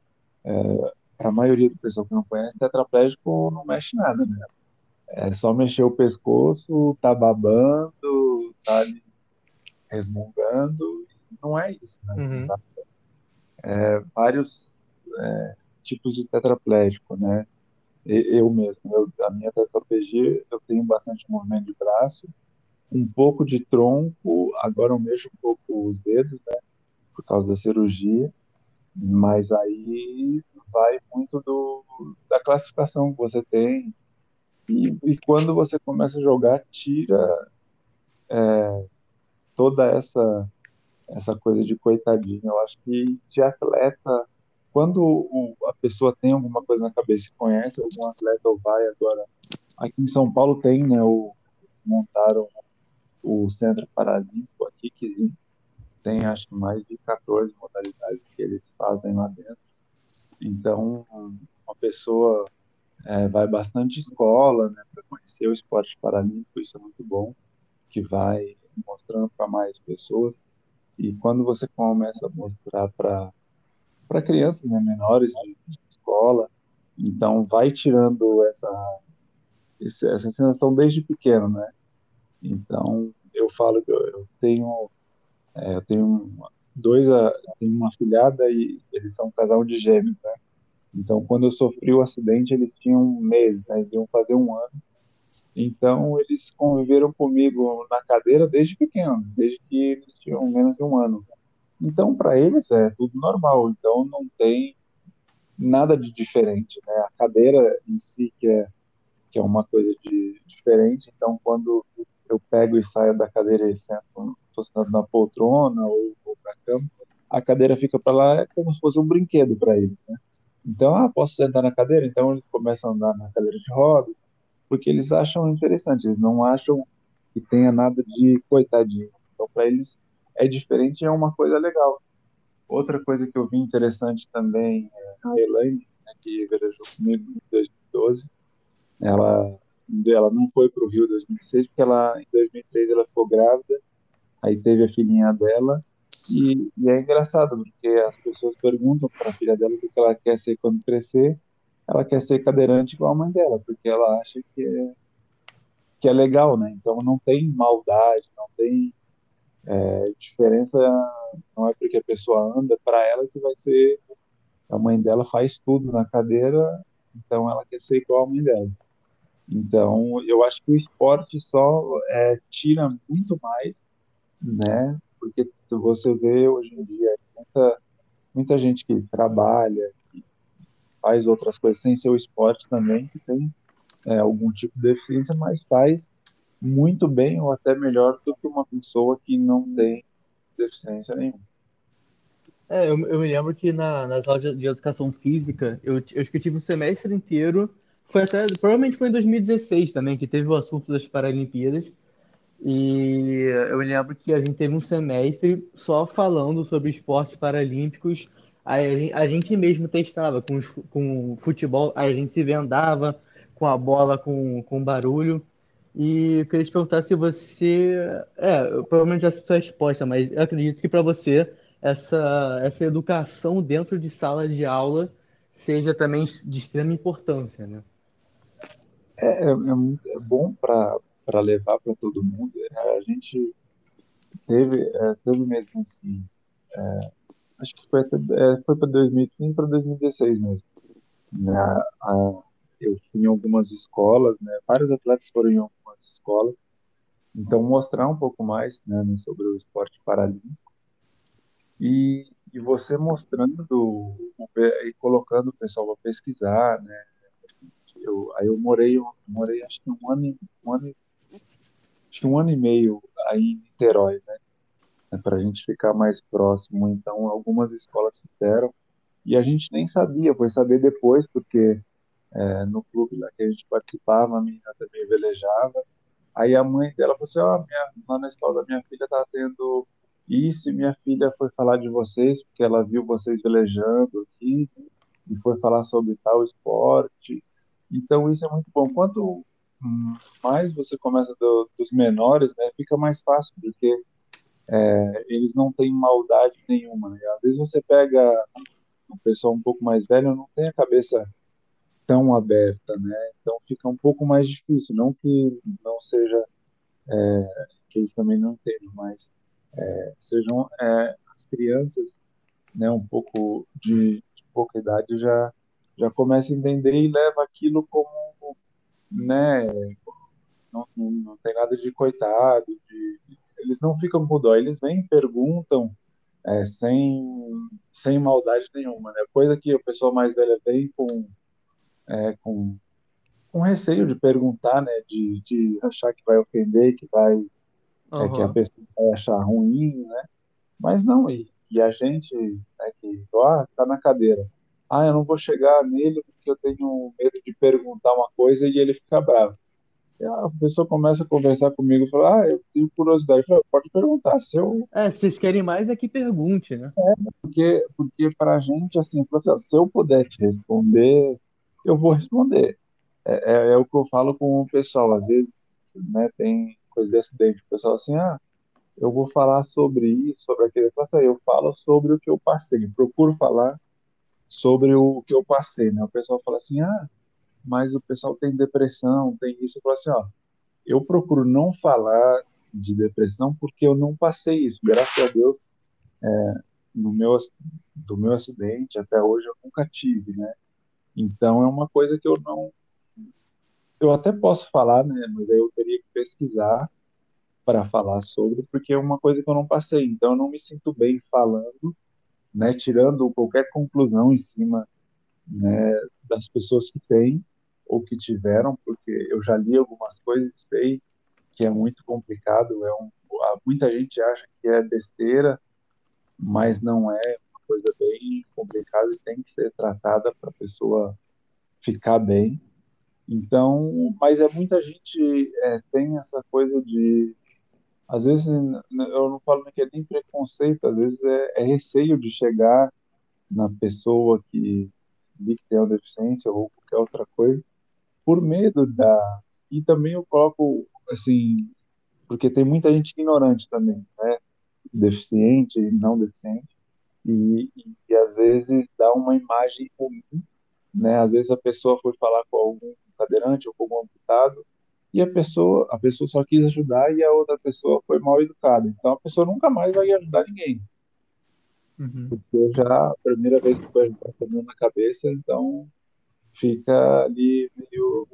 Speaker 5: É, a maioria do pessoal que não conhece, tetraplégico não mexe nada, né? É só mexer o pescoço, tá babando, tá ali resmungando, não é isso, né? Uhum. É, vários é, tipos de tetraplégico, né? Eu mesmo, eu, a minha tetraplegia, eu tenho bastante movimento de braço, um pouco de tronco, agora eu mexo um pouco os dedos, né? Por causa da cirurgia, mas aí vai muito do, da classificação que você tem. E, e quando você começa a jogar, tira é, toda essa essa coisa de coitadinho. Eu acho que de atleta quando o, a pessoa tem alguma coisa na cabeça e conhece algum atleta ou vai agora aqui em São Paulo tem né o montaram o centro paralímpico aqui que tem acho que mais de 14 modalidades que eles fazem lá dentro então uma pessoa é, vai bastante escola né para conhecer o esporte paralímpico isso é muito bom que vai mostrando para mais pessoas e quando você começa a mostrar para crianças né, menores de, de, escola. Então, vai tirando essa, essa sensação desde pequeno, né? Então, eu falo que eu, eu tenho, é, eu tenho dois, tenho uma filhada e eles são um casal de gêmeos, né? Então, quando eu sofri o acidente, eles tinham um mês, né? Eles iam fazer um ano. Então, eles conviveram comigo na cadeira desde pequeno, desde que eles tinham menos de um ano. Então, para eles é tudo normal. Então, não tem nada de diferente, né? A cadeira em si que é que é uma coisa de diferente. Então, quando eu pego e saio da cadeira e sento, sentado na poltrona ou, ou na cama, a cadeira fica para lá é como se fosse um brinquedo para eles, né? Então, ah, posso sentar na cadeira? Então, eles começam a andar na cadeira de rodas, porque eles acham interessante, eles não acham que tenha nada de coitadinho. Então, para eles, é diferente é uma coisa legal. Outra coisa que eu vi interessante também é a Elaine, né, que velejou comigo em 2012. Ela, ela não foi para o Rio em 2006, porque ela, em 2003 ela ficou grávida, aí teve a filhinha dela, e, e é engraçado, porque as pessoas perguntam para a filha dela o que ela quer ser quando crescer, ela quer ser cadeirante igual a mãe dela, porque ela acha que é, que é legal, né? Então não tem maldade, não tem é, diferença não é porque a pessoa anda para ela que vai ser a mãe dela faz tudo na cadeira, então ela quer ser igual a mãe dela. Então, eu acho que o esporte só é, tira muito mais, né? Porque você vê hoje em dia muita, muita gente que trabalha, que faz outras coisas sem ser o esporte também, que tem é, algum tipo de deficiência, mas faz muito bem ou até melhor do que uma pessoa que não tem deficiência nenhuma.
Speaker 2: É, eu, eu me lembro que na, nas aulas de, de educação física, eu, eu acho que eu tive um semestre inteiro, foi até, provavelmente foi em 2016 também, que teve o assunto das Paralimpíadas, e eu lembro que a gente teve um semestre só falando sobre esportes paralímpicos, aí a gente, mesmo testava com, os, com futebol, aí a gente se vendava com a bola com, com barulho, e eu queria te perguntar se você, é, provavelmente já sei a sua resposta, mas eu acredito que para você essa, essa educação dentro de sala de aula seja também de extrema importância, né?
Speaker 5: É, é, é, é bom para levar para todo mundo. É, a gente teve, é, teve mesmo assim, é, acho que foi, é, foi para 2015 para 2016 mesmo. Né? A, eu fui em algumas escolas, né? vários atletas foram em algumas escolas, então mostrar um pouco mais né, sobre o esporte paralímpico e, e você mostrando e colocando o pessoal para pesquisar, né? Eu, aí eu morei, eu morei acho que um ano, um ano, acho que um ano e meio aí em Niterói, né? É para a gente ficar mais próximo. Então, algumas escolas fizeram e a gente nem sabia, foi saber depois, porque é, no clube lá que a gente participava, a menina também velejava. Aí a mãe dela falou assim: Ó, oh, lá na escola da minha filha tá tendo isso, e minha filha foi falar de vocês, porque ela viu vocês velejando aqui, e foi falar sobre tal esporte. Então, isso é muito bom. Quanto mais você começa do, dos menores, né, fica mais fácil, porque é, eles não têm maldade nenhuma. Né? Às vezes você pega um pessoal um pouco mais velho, não tem a cabeça tão aberta, né? Então fica um pouco mais difícil. Não que não seja é, que eles também não entendem, mas é, sejam é, as crianças, né, um pouco de, de, pouca idade já já começa a entender e leva aquilo como, né, não, não, não tem nada de coitado, de, eles não ficam com dó, eles vêm e perguntam é, sem, sem maldade nenhuma, né? Coisa que o pessoal mais velho vem com, é, com, com receio de perguntar, né? De, de achar que vai ofender, que vai uhum. é, que a pessoa vai achar ruim, né? Mas não, e, e a gente, né, que, ah, tá na cadeira. Ah, eu não vou chegar nele porque eu tenho medo de perguntar uma coisa e ele fica bravo. E a pessoa começa a conversar comigo e fala, ah, eu tenho curiosidade. Pode perguntar. Se eu...
Speaker 2: É, vocês querem mais é que pergunte, né?
Speaker 5: É, porque, porque pra gente, assim, assim se eu puder te responder, eu vou responder. É, é, é, o que eu falo com o pessoal. Às vezes, né, tem coisa de acidente. O pessoal assim, ah, eu vou falar sobre isso, sobre aquilo. Eu, assim, eu falo sobre o que eu passei. procuro falar sobre o que eu passei, né? O pessoal fala assim, ah, mas o pessoal tem depressão, tem isso. Eu falo assim, ó, eu procuro não falar de depressão porque eu não passei isso. Graças a Deus, é, no meu do meu acidente até hoje eu nunca tive, né? Então é uma coisa que eu não eu até posso falar, né, mas aí eu teria que pesquisar para falar sobre, porque é uma coisa que eu não passei, então eu não me sinto bem falando, né, tirando qualquer conclusão em cima, né, das pessoas que têm ou que tiveram, porque eu já li algumas coisas e sei que é muito complicado, é um, muita gente acha que é besteira, mas não é uma coisa bem complicada e tem que ser tratada para a pessoa ficar bem. Então, mas é muita gente é, tem essa coisa de, às vezes eu não falo que é nem preconceito, às vezes é, é receio de chegar na pessoa que que tem uma deficiência ou qualquer outra coisa, por medo da e também eu coloco assim, porque tem muita gente ignorante também, né? Deficiente não deficiente. E, e, e, às vezes dá uma imagem ruim, né? Às vezes a pessoa foi falar com algum cadeirante ou como amputado, e a pessoa, a pessoa só quis ajudar e a outra pessoa foi mal educada. Então a pessoa nunca mais vai ajudar ninguém. Uhum. Porque já a primeira vez que foi ajudar tá na cabeça, então fica ali meio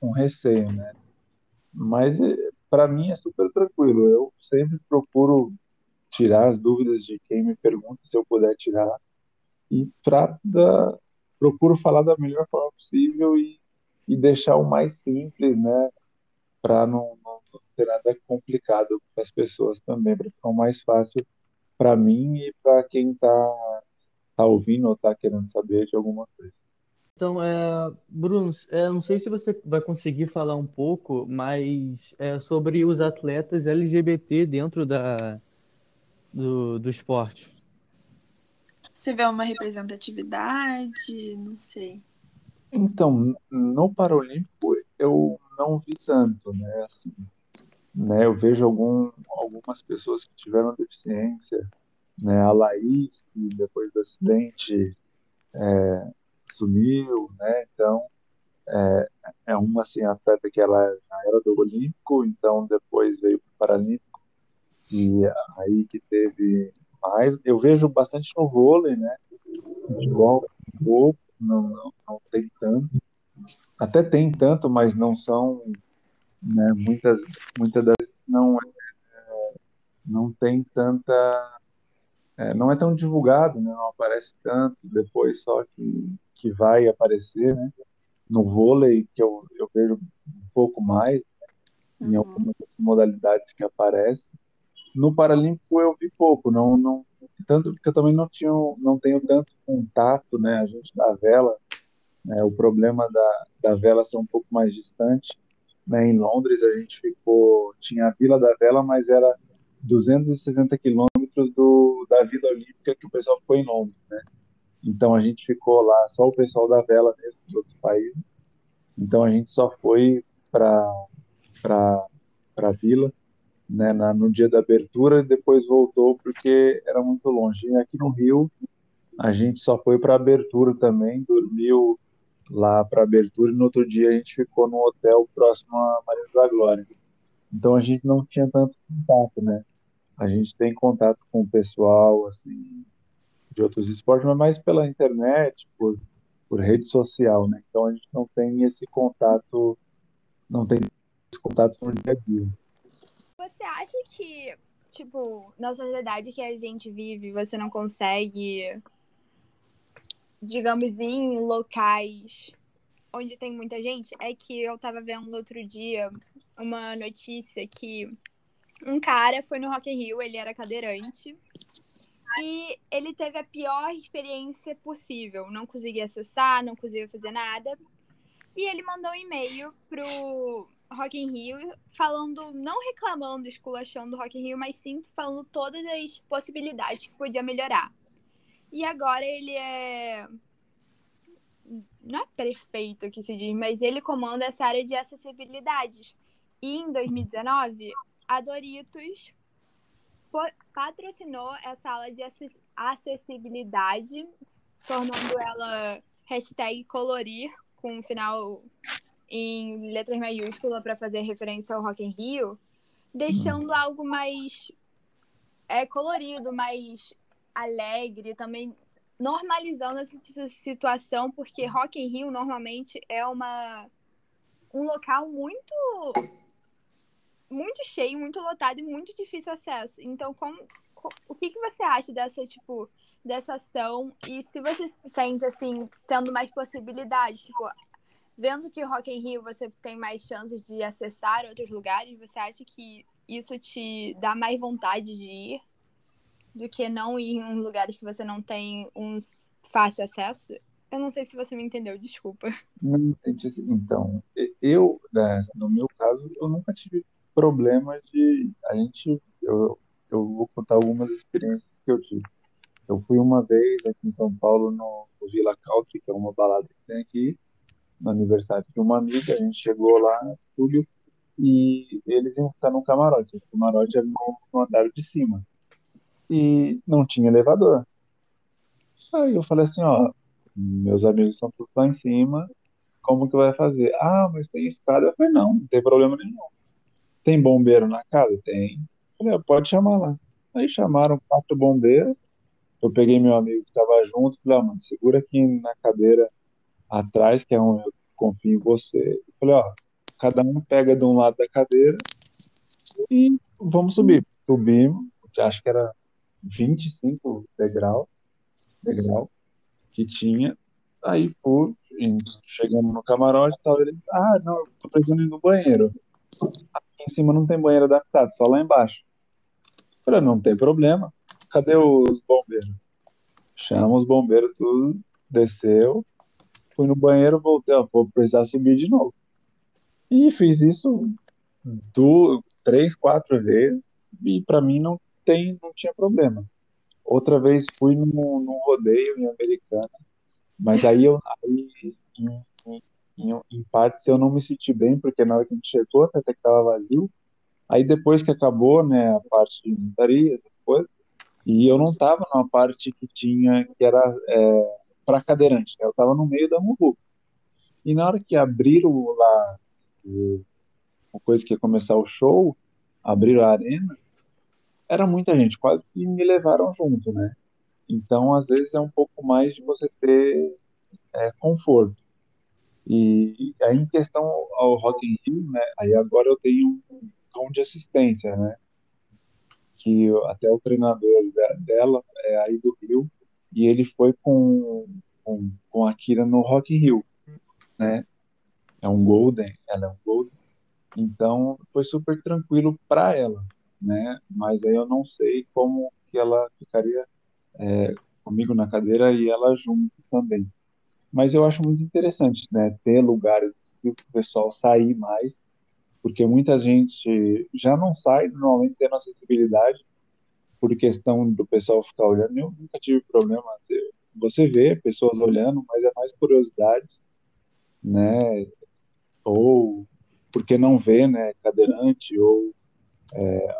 Speaker 5: com receio, né? Mas eh, para mim é super tranquilo. Eu sempre procuro tirar as dúvidas de quem me pergunta se eu puder tirar e trato da, procuro falar da melhor forma possível e e deixar o mais simples, né? Para não, não, ter nada complicado para as pessoas também, para ficar o mais fácil para mim e para quem está tá ouvindo ou está querendo saber de alguma coisa.
Speaker 2: Então, é, Bruno, é, não sei se você vai conseguir falar um pouco mais é, sobre os atletas LGBT dentro da, do, do esporte.
Speaker 1: Você vê uma representatividade? Não sei.
Speaker 5: Então, no Paralímpico eu não vi tanto, né? Assim, né? Eu vejo algum, algumas pessoas que tiveram deficiência, né? A Laís, que depois do acidente é, sumiu, né? Então, é, é uma assim, atleta que ela já era do Olímpico, então depois veio para o Paralímpico, e aí que teve mais. Eu vejo bastante no vôlei, né? Futebol, um pouco, não, não, não tem tanto. Até tem tanto, mas não são, né, muitas, muitas das não é, não tem tanta é, não é tão divulgado, né, não aparece tanto, depois só que, que vai aparecer, né, no vôlei, que eu, eu vejo um pouco mais, né, em uhum. algumas modalidades que aparecem. No Paralímpico eu vi pouco, não, não tanto porque eu também não tinha, não tenho tanto contato, né, a gente da vela, né, o problema da, da vela ser um pouco mais distante, né, em Londres a gente ficou, tinha a Vila da Vela, mas era 260 quilômetros do, da Vila Olímpica que o pessoal ficou em Londres, né? Então a gente ficou lá, só o pessoal da vela mesmo, dos outros países. Então a gente só foi para para vila, né, na, no dia da abertura e depois voltou porque era muito longe. E aqui no Rio a gente só foi para abertura também, dormiu lá para abertura e no outro dia a gente ficou no hotel próximo a Maria da Glória. Então a gente não tinha tanto contato, né? A gente tem contato com o pessoal assim de outros esportes, mas mais pela internet, por, por rede social, né? Então a gente não tem esse contato, não tem esse contato no dia a dia.
Speaker 4: Você acha que, tipo, na sociedade que a gente vive, você não consegue digamos, em locais onde tem muita gente, é que eu tava vendo outro dia uma notícia que um cara foi no Rock in Rio, ele era cadeirante, e ele teve a pior experiência possível. Não conseguia acessar, não conseguia fazer nada. E ele mandou um e-mail pro Rock in Rio falando, não reclamando, esculachando do Rock in Rio, mas sim falando todas as possibilidades que podia melhorar. E agora ele é. Não é prefeito que se diz, mas ele comanda essa área de acessibilidade. E em 2019, a Doritos patrocinou essa aula de acessibilidade, tornando ela hashtag colorir, com um final em letras maiúsculas para fazer referência ao Rock in Rio, deixando algo mais é, colorido, mais alegre, também normalizando essa situação, porque Rock in Rio normalmente é uma um local muito muito cheio, muito lotado e muito difícil acesso. Então, como, o que, que você acha dessa tipo dessa ação e se você se sente assim tendo mais possibilidades, tipo, vendo que Rock in Rio você tem mais chances de acessar outros lugares, você acha que isso te dá mais vontade de ir? do que não ir em lugares que você não tem um fácil acesso. Eu não sei se você me entendeu, desculpa.
Speaker 5: Então, eu, né, no meu caso, eu nunca tive problema de. A gente. Eu, eu vou contar algumas experiências que eu tive. Eu fui uma vez aqui em São Paulo no, no Vila Country, que é uma balada que tem aqui, no aniversário de uma amiga. A gente chegou lá, tudo, e eles iam ficar no camarote. O camarote era no, no andar de cima e não tinha elevador. Aí eu falei assim, ó, meus amigos estão tudo lá em cima, como que vai fazer? Ah, mas tem escada. Eu falei, não, não tem problema nenhum. Tem bombeiro na casa? Tem. Eu falei, pode chamar lá. Aí chamaram quatro bombeiros, eu peguei meu amigo que estava junto, falei, ah, mano, segura aqui na cadeira atrás, que é onde eu confio em você. Eu falei, ó, cada um pega de um lado da cadeira e vamos subir. Subimos, acho que era 25 degrau, degrau que tinha. Aí fui, chegando no camarote e tal, ele, ah, não, tô precisando ir no banheiro. Aqui em cima não tem banheiro adaptado, só lá embaixo. Eu falei, não tem problema. cadê os bombeiros? Chama os bombeiros, tudo, desceu, fui no banheiro, voltei, vou precisar subir de novo. E fiz isso do, três, quatro vezes, e para mim não, tem, não tinha problema. Outra vez fui num, num rodeio em Americana, mas aí eu aí, em, em, em, em partes eu não me senti bem, porque na hora que a gente chegou, até que estava vazio, aí depois que acabou, né, a parte de inventaria, essas coisas, e eu não estava numa parte que tinha, que era é, para cadeirante, né, eu estava no meio da muvuca. E na hora que abriram lá, uma coisa que ia começar o show, abriram a arena, era muita gente, quase que me levaram junto, né? Então, às vezes, é um pouco mais de você ter é, conforto. E, aí, em questão ao Rock in Rio, né? Aí agora eu tenho um cão de assistência, né? Que até o treinador dela é aí do Rio, e ele foi com, com, com a Kira no Rock in Rio, né? É um Golden, ela é um Golden. Então, foi super tranquilo para ela né? Mas aí eu não sei como que ela ficaria é, comigo na cadeira e ela junto também. Mas eu acho muito interessante, né? Ter lugares para o pessoal sair mais, porque muita gente já não sai normalmente tendo acessibilidade por questão do pessoal ficar olhando. Eu nunca tive problema. Você vê pessoas olhando, mas é mais curiosidades, né? Ou porque não vê, né? Cadeirante ou é,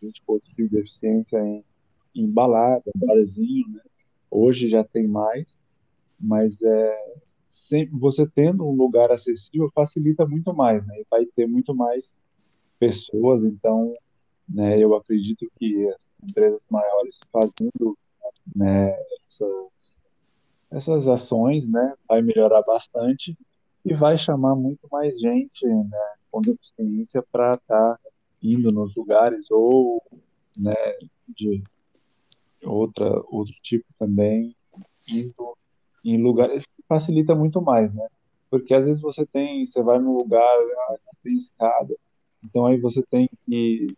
Speaker 5: gente com outro tipo de deficiência em, em balada, barzinho, né? Hoje já tem mais, mas é, sempre, você tendo um lugar acessível facilita muito mais, né? E vai ter muito mais pessoas, então, né, eu acredito que as empresas maiores fazendo né, essas, essas ações, né, vai melhorar bastante e vai chamar muito mais gente né, com deficiência para estar tá indo nos lugares ou né, de outra outro tipo também indo em lugares facilita muito mais, né? Porque às vezes você tem, você vai num lugar, ah, tem escada, então aí você tem que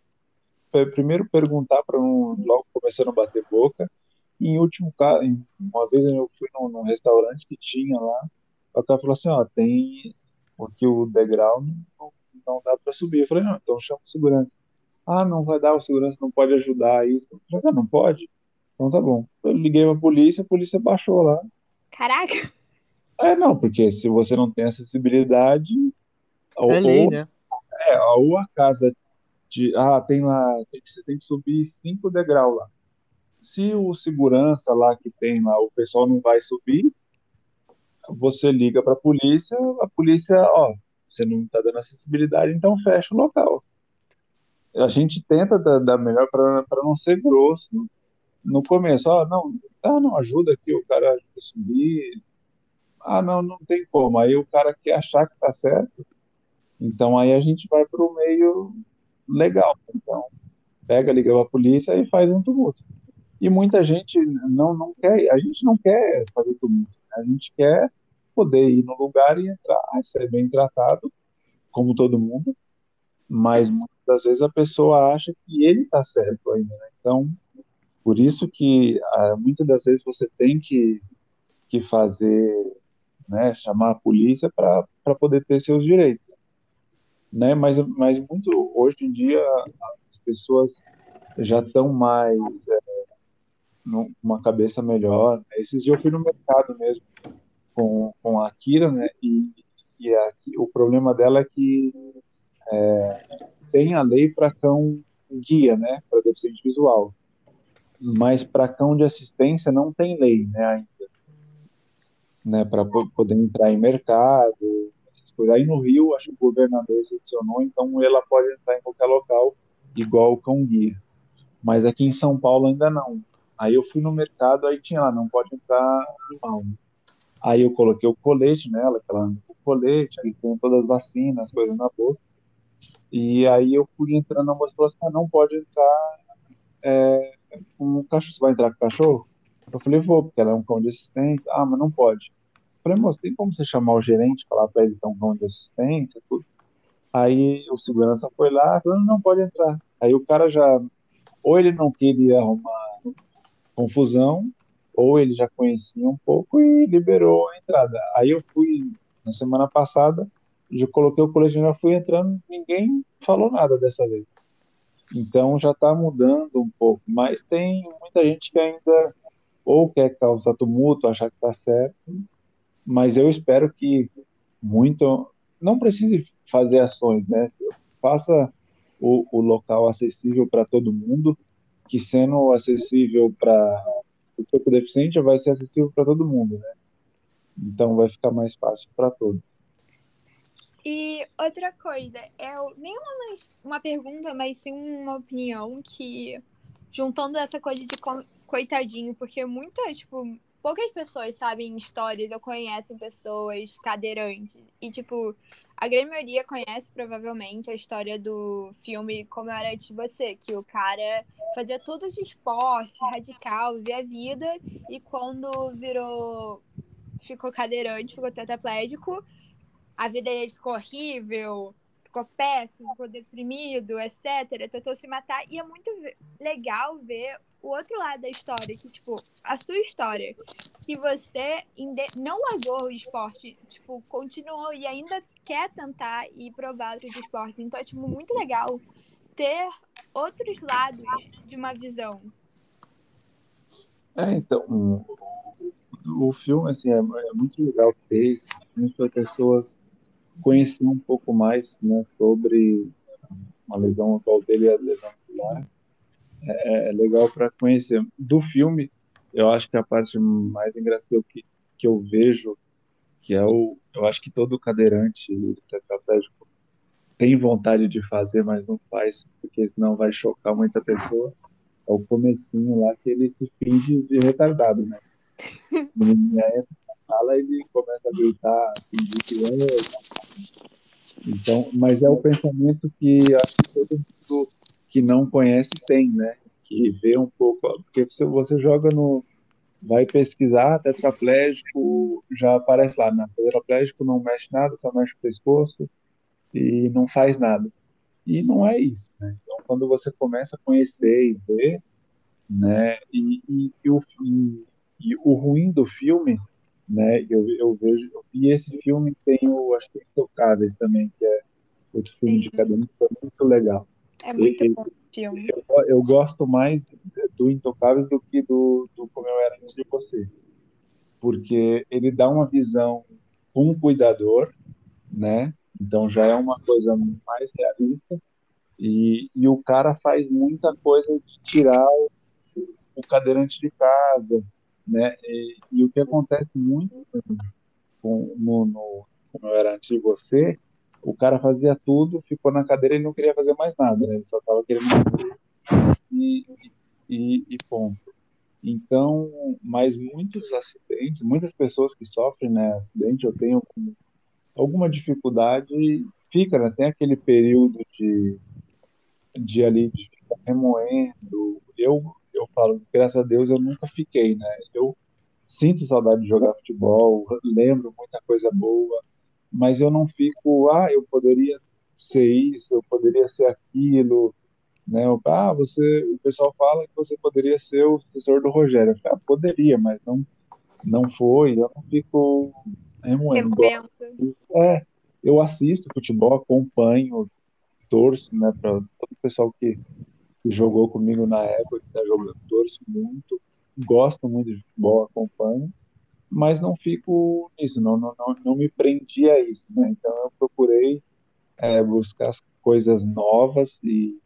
Speaker 5: primeiro perguntar para não logo começar a bater boca. E em último caso, uma vez eu fui num, num restaurante que tinha lá, o cara falou assim, ó, tem porque o degrau não, não dá para subir. Eu falei, não, então chama o segurança. Ah, não vai dar, o segurança não pode ajudar isso. Eu falei, ah, não pode? Então tá bom. Eu liguei pra polícia, a polícia baixou lá.
Speaker 4: Caraca!
Speaker 5: É, não, porque se você não tem acessibilidade.
Speaker 2: É ou, lei, né?
Speaker 5: É, ou a casa de. Ah, tem lá. Tem você tem que subir cinco degraus lá. Se o segurança lá que tem lá, o pessoal não vai subir, você liga para a polícia, a polícia, ó, você não está dando acessibilidade, então fecha o local. A gente tenta dar, dar melhor para não ser grosso no começo. Ah, não, ah, não, ajuda aqui o cara a subir. Ah, não, não tem como. Aí o cara quer achar que está certo. Então aí a gente vai para o meio legal. Então, pega, liga para a polícia e faz um tumulto. E muita gente não, não quer, a gente não quer fazer tumulto. Né? A gente quer poder ir no lugar e entrar, ser bem tratado, como todo mundo, mas muitas vezes a pessoa acha que ele está certo ainda. Né? Então, por isso que ah, muitas das vezes você tem que, que fazer, né, chamar a polícia para poder ter seus direitos. Né? Mas, mas muito hoje em dia as pessoas já estão mais é, numa cabeça melhor. Esses dias eu fui no mercado mesmo com, com a Akira, né? E, e a, o problema dela é que é, tem a lei para cão guia, né? Para deficiente visual. Mas para cão de assistência não tem lei, né? Ainda. Né, para poder entrar em mercado, coisas. Aí no Rio, acho que o governador selecionou, então ela pode entrar em qualquer local, igual o cão guia. Mas aqui em São Paulo ainda não. Aí eu fui no mercado, aí tinha lá, não pode entrar animal. Aí eu coloquei o colete nela, que ela anda com colete, aí tem todas as vacinas, as coisas na bolsa. E aí eu fui entrando na moça falou assim, ah, não pode entrar é, com um cachorro. Você vai entrar com cachorro? Eu falei, vou, porque ela é um cão de assistência. Ah, mas não pode. Falei, moça, tem como você chamar o gerente, falar para ele que é um cão de assistência, tudo? Aí o segurança foi lá, falou, não pode entrar. Aí o cara já, ou ele não queria arrumar confusão, ou ele já conhecia um pouco e liberou a entrada. Aí eu fui na semana passada, já coloquei o colete, já fui entrando, ninguém falou nada dessa vez. Então já está mudando um pouco, mas tem muita gente que ainda ou quer causar tumulto, achar que está certo, mas eu espero que muito não precise fazer ações, né? Faça o, o local acessível para todo mundo, que sendo acessível para o corpo deficiente vai ser acessível para todo mundo, né? Então vai ficar mais fácil para todos.
Speaker 4: E outra coisa, é nem uma, uma pergunta, mas sim uma opinião que, juntando essa coisa de coitadinho, porque muitas, tipo, poucas pessoas sabem histórias ou conhecem pessoas cadeirantes. E, tipo, a grande maioria conhece provavelmente a história do filme Como Eu Era Antes de Você, que o cara fazia tudo de esporte, radical, vivia a vida, e quando virou. ficou cadeirante, ficou tetraplégico a vida dele ficou horrível, ficou péssimo, ficou deprimido, etc. Tentou se matar. E é muito legal ver o outro lado da história, que, tipo, a sua história. Que você não largou o esporte, tipo, continuou e ainda quer tentar e provar outros esportes. Então é, tipo, muito legal ter outros lados de uma visão.
Speaker 5: É, então, o, filme, assim, é, é muito legal ter isso, para pessoas conhecer um pouco mais né, sobre uma lesão atual dele e a lesão ocular. É, é legal para conhecer. Do filme, eu acho que a parte mais engraçada que, que eu vejo, que é o. Eu acho que todo cadeirante tetraplégico tem vontade de fazer, mas não faz, porque senão vai chocar muita pessoa. É o comecinho lá que ele se finge de retardado, né? Menino entra na sala ele começa a gritar, fingir que é, então, mas é o pensamento que acho que todo mundo que não conhece tem, né? Que vê um pouco, porque se você joga no vai pesquisar tetraplégico, já aparece lá, né? Tetraplégico não mexe nada, só mexe o pescoço e não faz nada. E não é isso, né? Então, quando você começa a conhecer e ver, né? E, e, e o, e, e o ruim do filme né? Eu, eu vejo e esse filme tem o acho que Intocáveis também, que é outro filme Sim. de cadeirança que foi muito legal.
Speaker 4: É muito e, bom filme.
Speaker 5: Eu, eu, gosto mais do Intocáveis do que do, do Como Eu Era Antes de Você, porque ele dá uma visão com um cuidador, né? Então já é uma coisa mais realista e, e o cara faz muita coisa de tirar o, o cadeirante de casa, né? E, e o que acontece muito com, no, no, como eu era antes de você, o cara fazia tudo, ficou na cadeira e não queria fazer mais nada, né? ele só estava querendo e, e, e ponto. Então, mas muitos acidentes, muitas pessoas que sofrem né, acidente, eu tenho alguma dificuldade, fica, né, tem aquele período de, de ali de ficar remoendo. Eu eu falo, graças a Deus eu nunca fiquei, né? Eu sinto saudade de jogar futebol, lembro muita coisa boa, mas eu não fico, ah, eu poderia ser isso, eu poderia ser aquilo, né? Ah, você, o pessoal fala que você poderia ser o professor do Rogério. Eu ah, poderia, mas não, não foi. Eu não fico remoendo. É, eu assisto futebol, acompanho, torço, né, para todo o pessoal que que jogou comigo na época, que está jogando, torço muito, gosto muito de futebol, acompanho, mas não fico nisso, não, não, não, não me prendi a isso, né? Então eu procurei é, buscar as coisas novas e,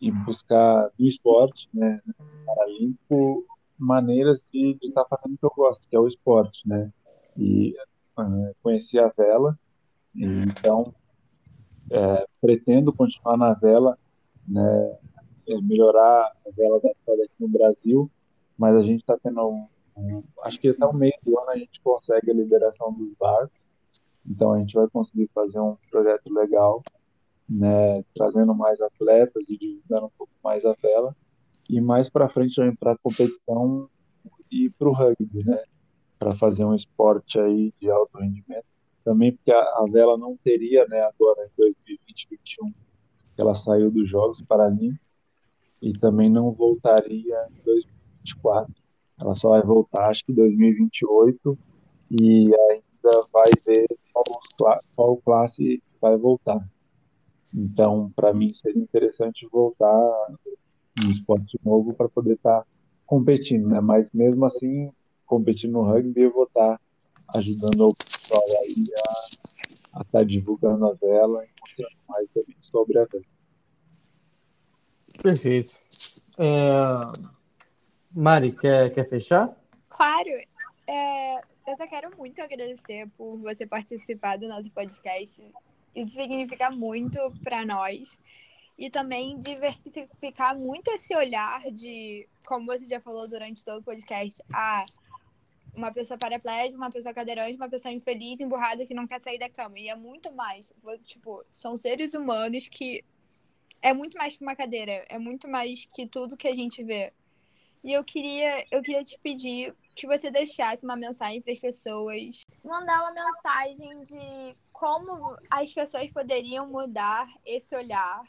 Speaker 5: e buscar no esporte, né, paralímpico, maneiras de, de estar fazendo o que eu gosto, que é o esporte, né? E uh, conheci a vela, e, então é, pretendo continuar na vela, né? É, melhorar a vela da aqui no Brasil, mas a gente está tendo acho que até o meio do ano a gente consegue a liberação dos barcos, então a gente vai conseguir fazer um projeto legal, né, trazendo mais atletas e divulgando um pouco mais a vela, e mais para frente para a competição e para o rugby, né, para fazer um esporte aí de alto rendimento, também porque a, a vela não teria, né, agora em 2020, 2021, ela saiu dos Jogos Paralímpicos, e também não voltaria em 2024. Ela só vai voltar, acho que em 2028, e ainda vai ver qual, qual classe vai voltar. Então, para mim, seria interessante voltar no esporte novo para poder estar tá competindo, né? Mas mesmo assim, competindo no rugby, eu vou estar tá ajudando o pessoal aí a estar tá divulgando a vela e mostrando mais também sobre a vela.
Speaker 2: Perfeito. É... Mari, quer, quer fechar?
Speaker 4: Claro. É, eu só quero muito agradecer por você participar do nosso podcast. Isso significa muito para nós. E também diversificar muito esse olhar de, como você já falou durante todo o podcast, a uma pessoa paraplégica, uma pessoa cadeirante, uma pessoa infeliz, emburrada que não quer sair da cama. E é muito mais. Tipo, são seres humanos que é muito mais que uma cadeira, é muito mais que tudo que a gente vê. E eu queria, eu queria te pedir que você deixasse uma mensagem para as pessoas. Mandar uma mensagem de como as pessoas poderiam mudar esse olhar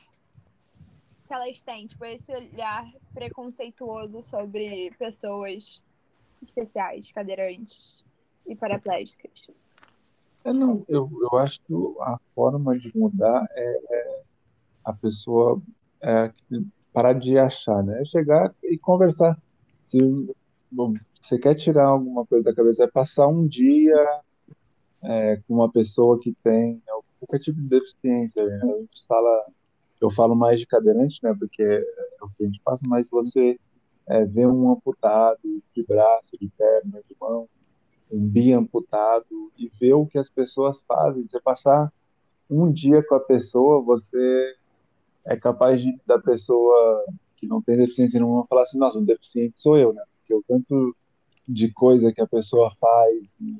Speaker 4: que elas têm, tipo, esse olhar preconceituoso sobre pessoas especiais, cadeirantes e paraplégicas.
Speaker 5: É, não, eu, eu acho que a forma de mudar é, é a pessoa é, parar de achar, né? Chegar e conversar. Se bom, você quer tirar alguma coisa da cabeça, é passar um dia é, com uma pessoa que tem qualquer tipo de deficiência. Né? A gente fala, eu falo mais de cadeirante, né? Porque é o que a gente passa, mas você é, vê um amputado de braço, de perna, de mão, um biamputado e ver o que as pessoas fazem. Você passar um dia com a pessoa, você é capaz de, da pessoa que não tem deficiência nenhuma falar assim, nossa, o deficiente sou eu, né? Porque o tanto de coisa que a pessoa faz e,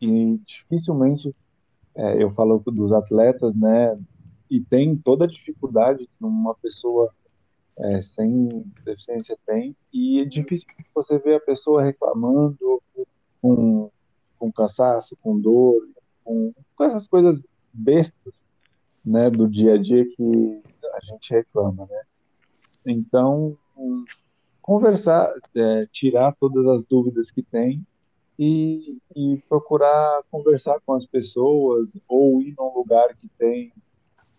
Speaker 5: e dificilmente é, eu falo dos atletas, né? E tem toda a dificuldade que uma pessoa é, sem deficiência tem e é difícil você ver a pessoa reclamando com, com cansaço, com dor, com, com essas coisas bestas, né? Do dia a dia que a gente reclama, né? Então, conversar, é, tirar todas as dúvidas que tem e, e, procurar conversar com as pessoas ou ir num lugar que tem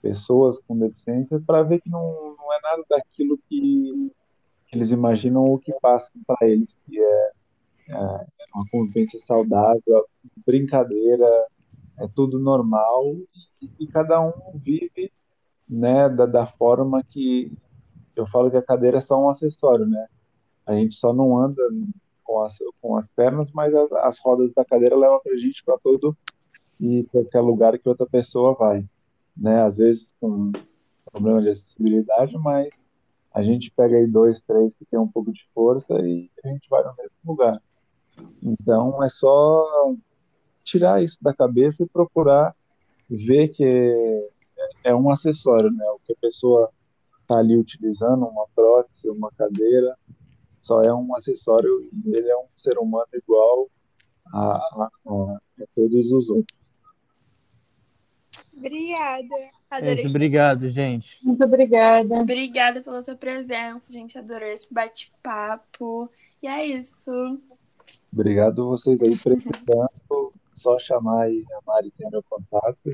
Speaker 5: pessoas com deficiência para ver que não, não é nada daquilo que, eles imaginam ou que passa para eles, que é, é uma convivência saudável, brincadeira, é tudo normal e, e cada um vive né, da, da forma que eu falo que a cadeira é só um acessório, né? A gente só não anda com as, com as pernas, mas as, as rodas da cadeira levam a gente para todo e qualquer lugar que outra pessoa vai, né? Às vezes com problema de acessibilidade, mas a gente pega aí dois, três que tem um pouco de força e a gente vai no mesmo lugar. Então é só tirar isso da cabeça e procurar ver que é um acessório, né? O que a pessoa está ali utilizando, uma prótese, uma cadeira, só é um acessório e ele é um ser humano igual a, a, a todos os outros.
Speaker 4: Obrigada.
Speaker 2: Adorei. obrigado, gente.
Speaker 3: Muito obrigada.
Speaker 1: Obrigada pela sua presença, gente. Adorei esse bate-papo. E é isso.
Speaker 5: Obrigado vocês aí precisando. Só chamar aí a Mari tem meu contato.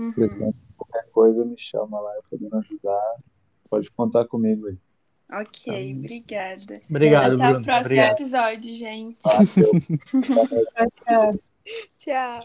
Speaker 5: Uhum. qualquer coisa, me chama lá, eu podendo ajudar. Pode contar comigo aí.
Speaker 1: Ok, tá obrigada.
Speaker 2: Obrigado,
Speaker 1: Até
Speaker 2: Bruno.
Speaker 1: o próximo
Speaker 2: Obrigado.
Speaker 1: episódio, gente.
Speaker 5: Tchau.
Speaker 4: Tchau.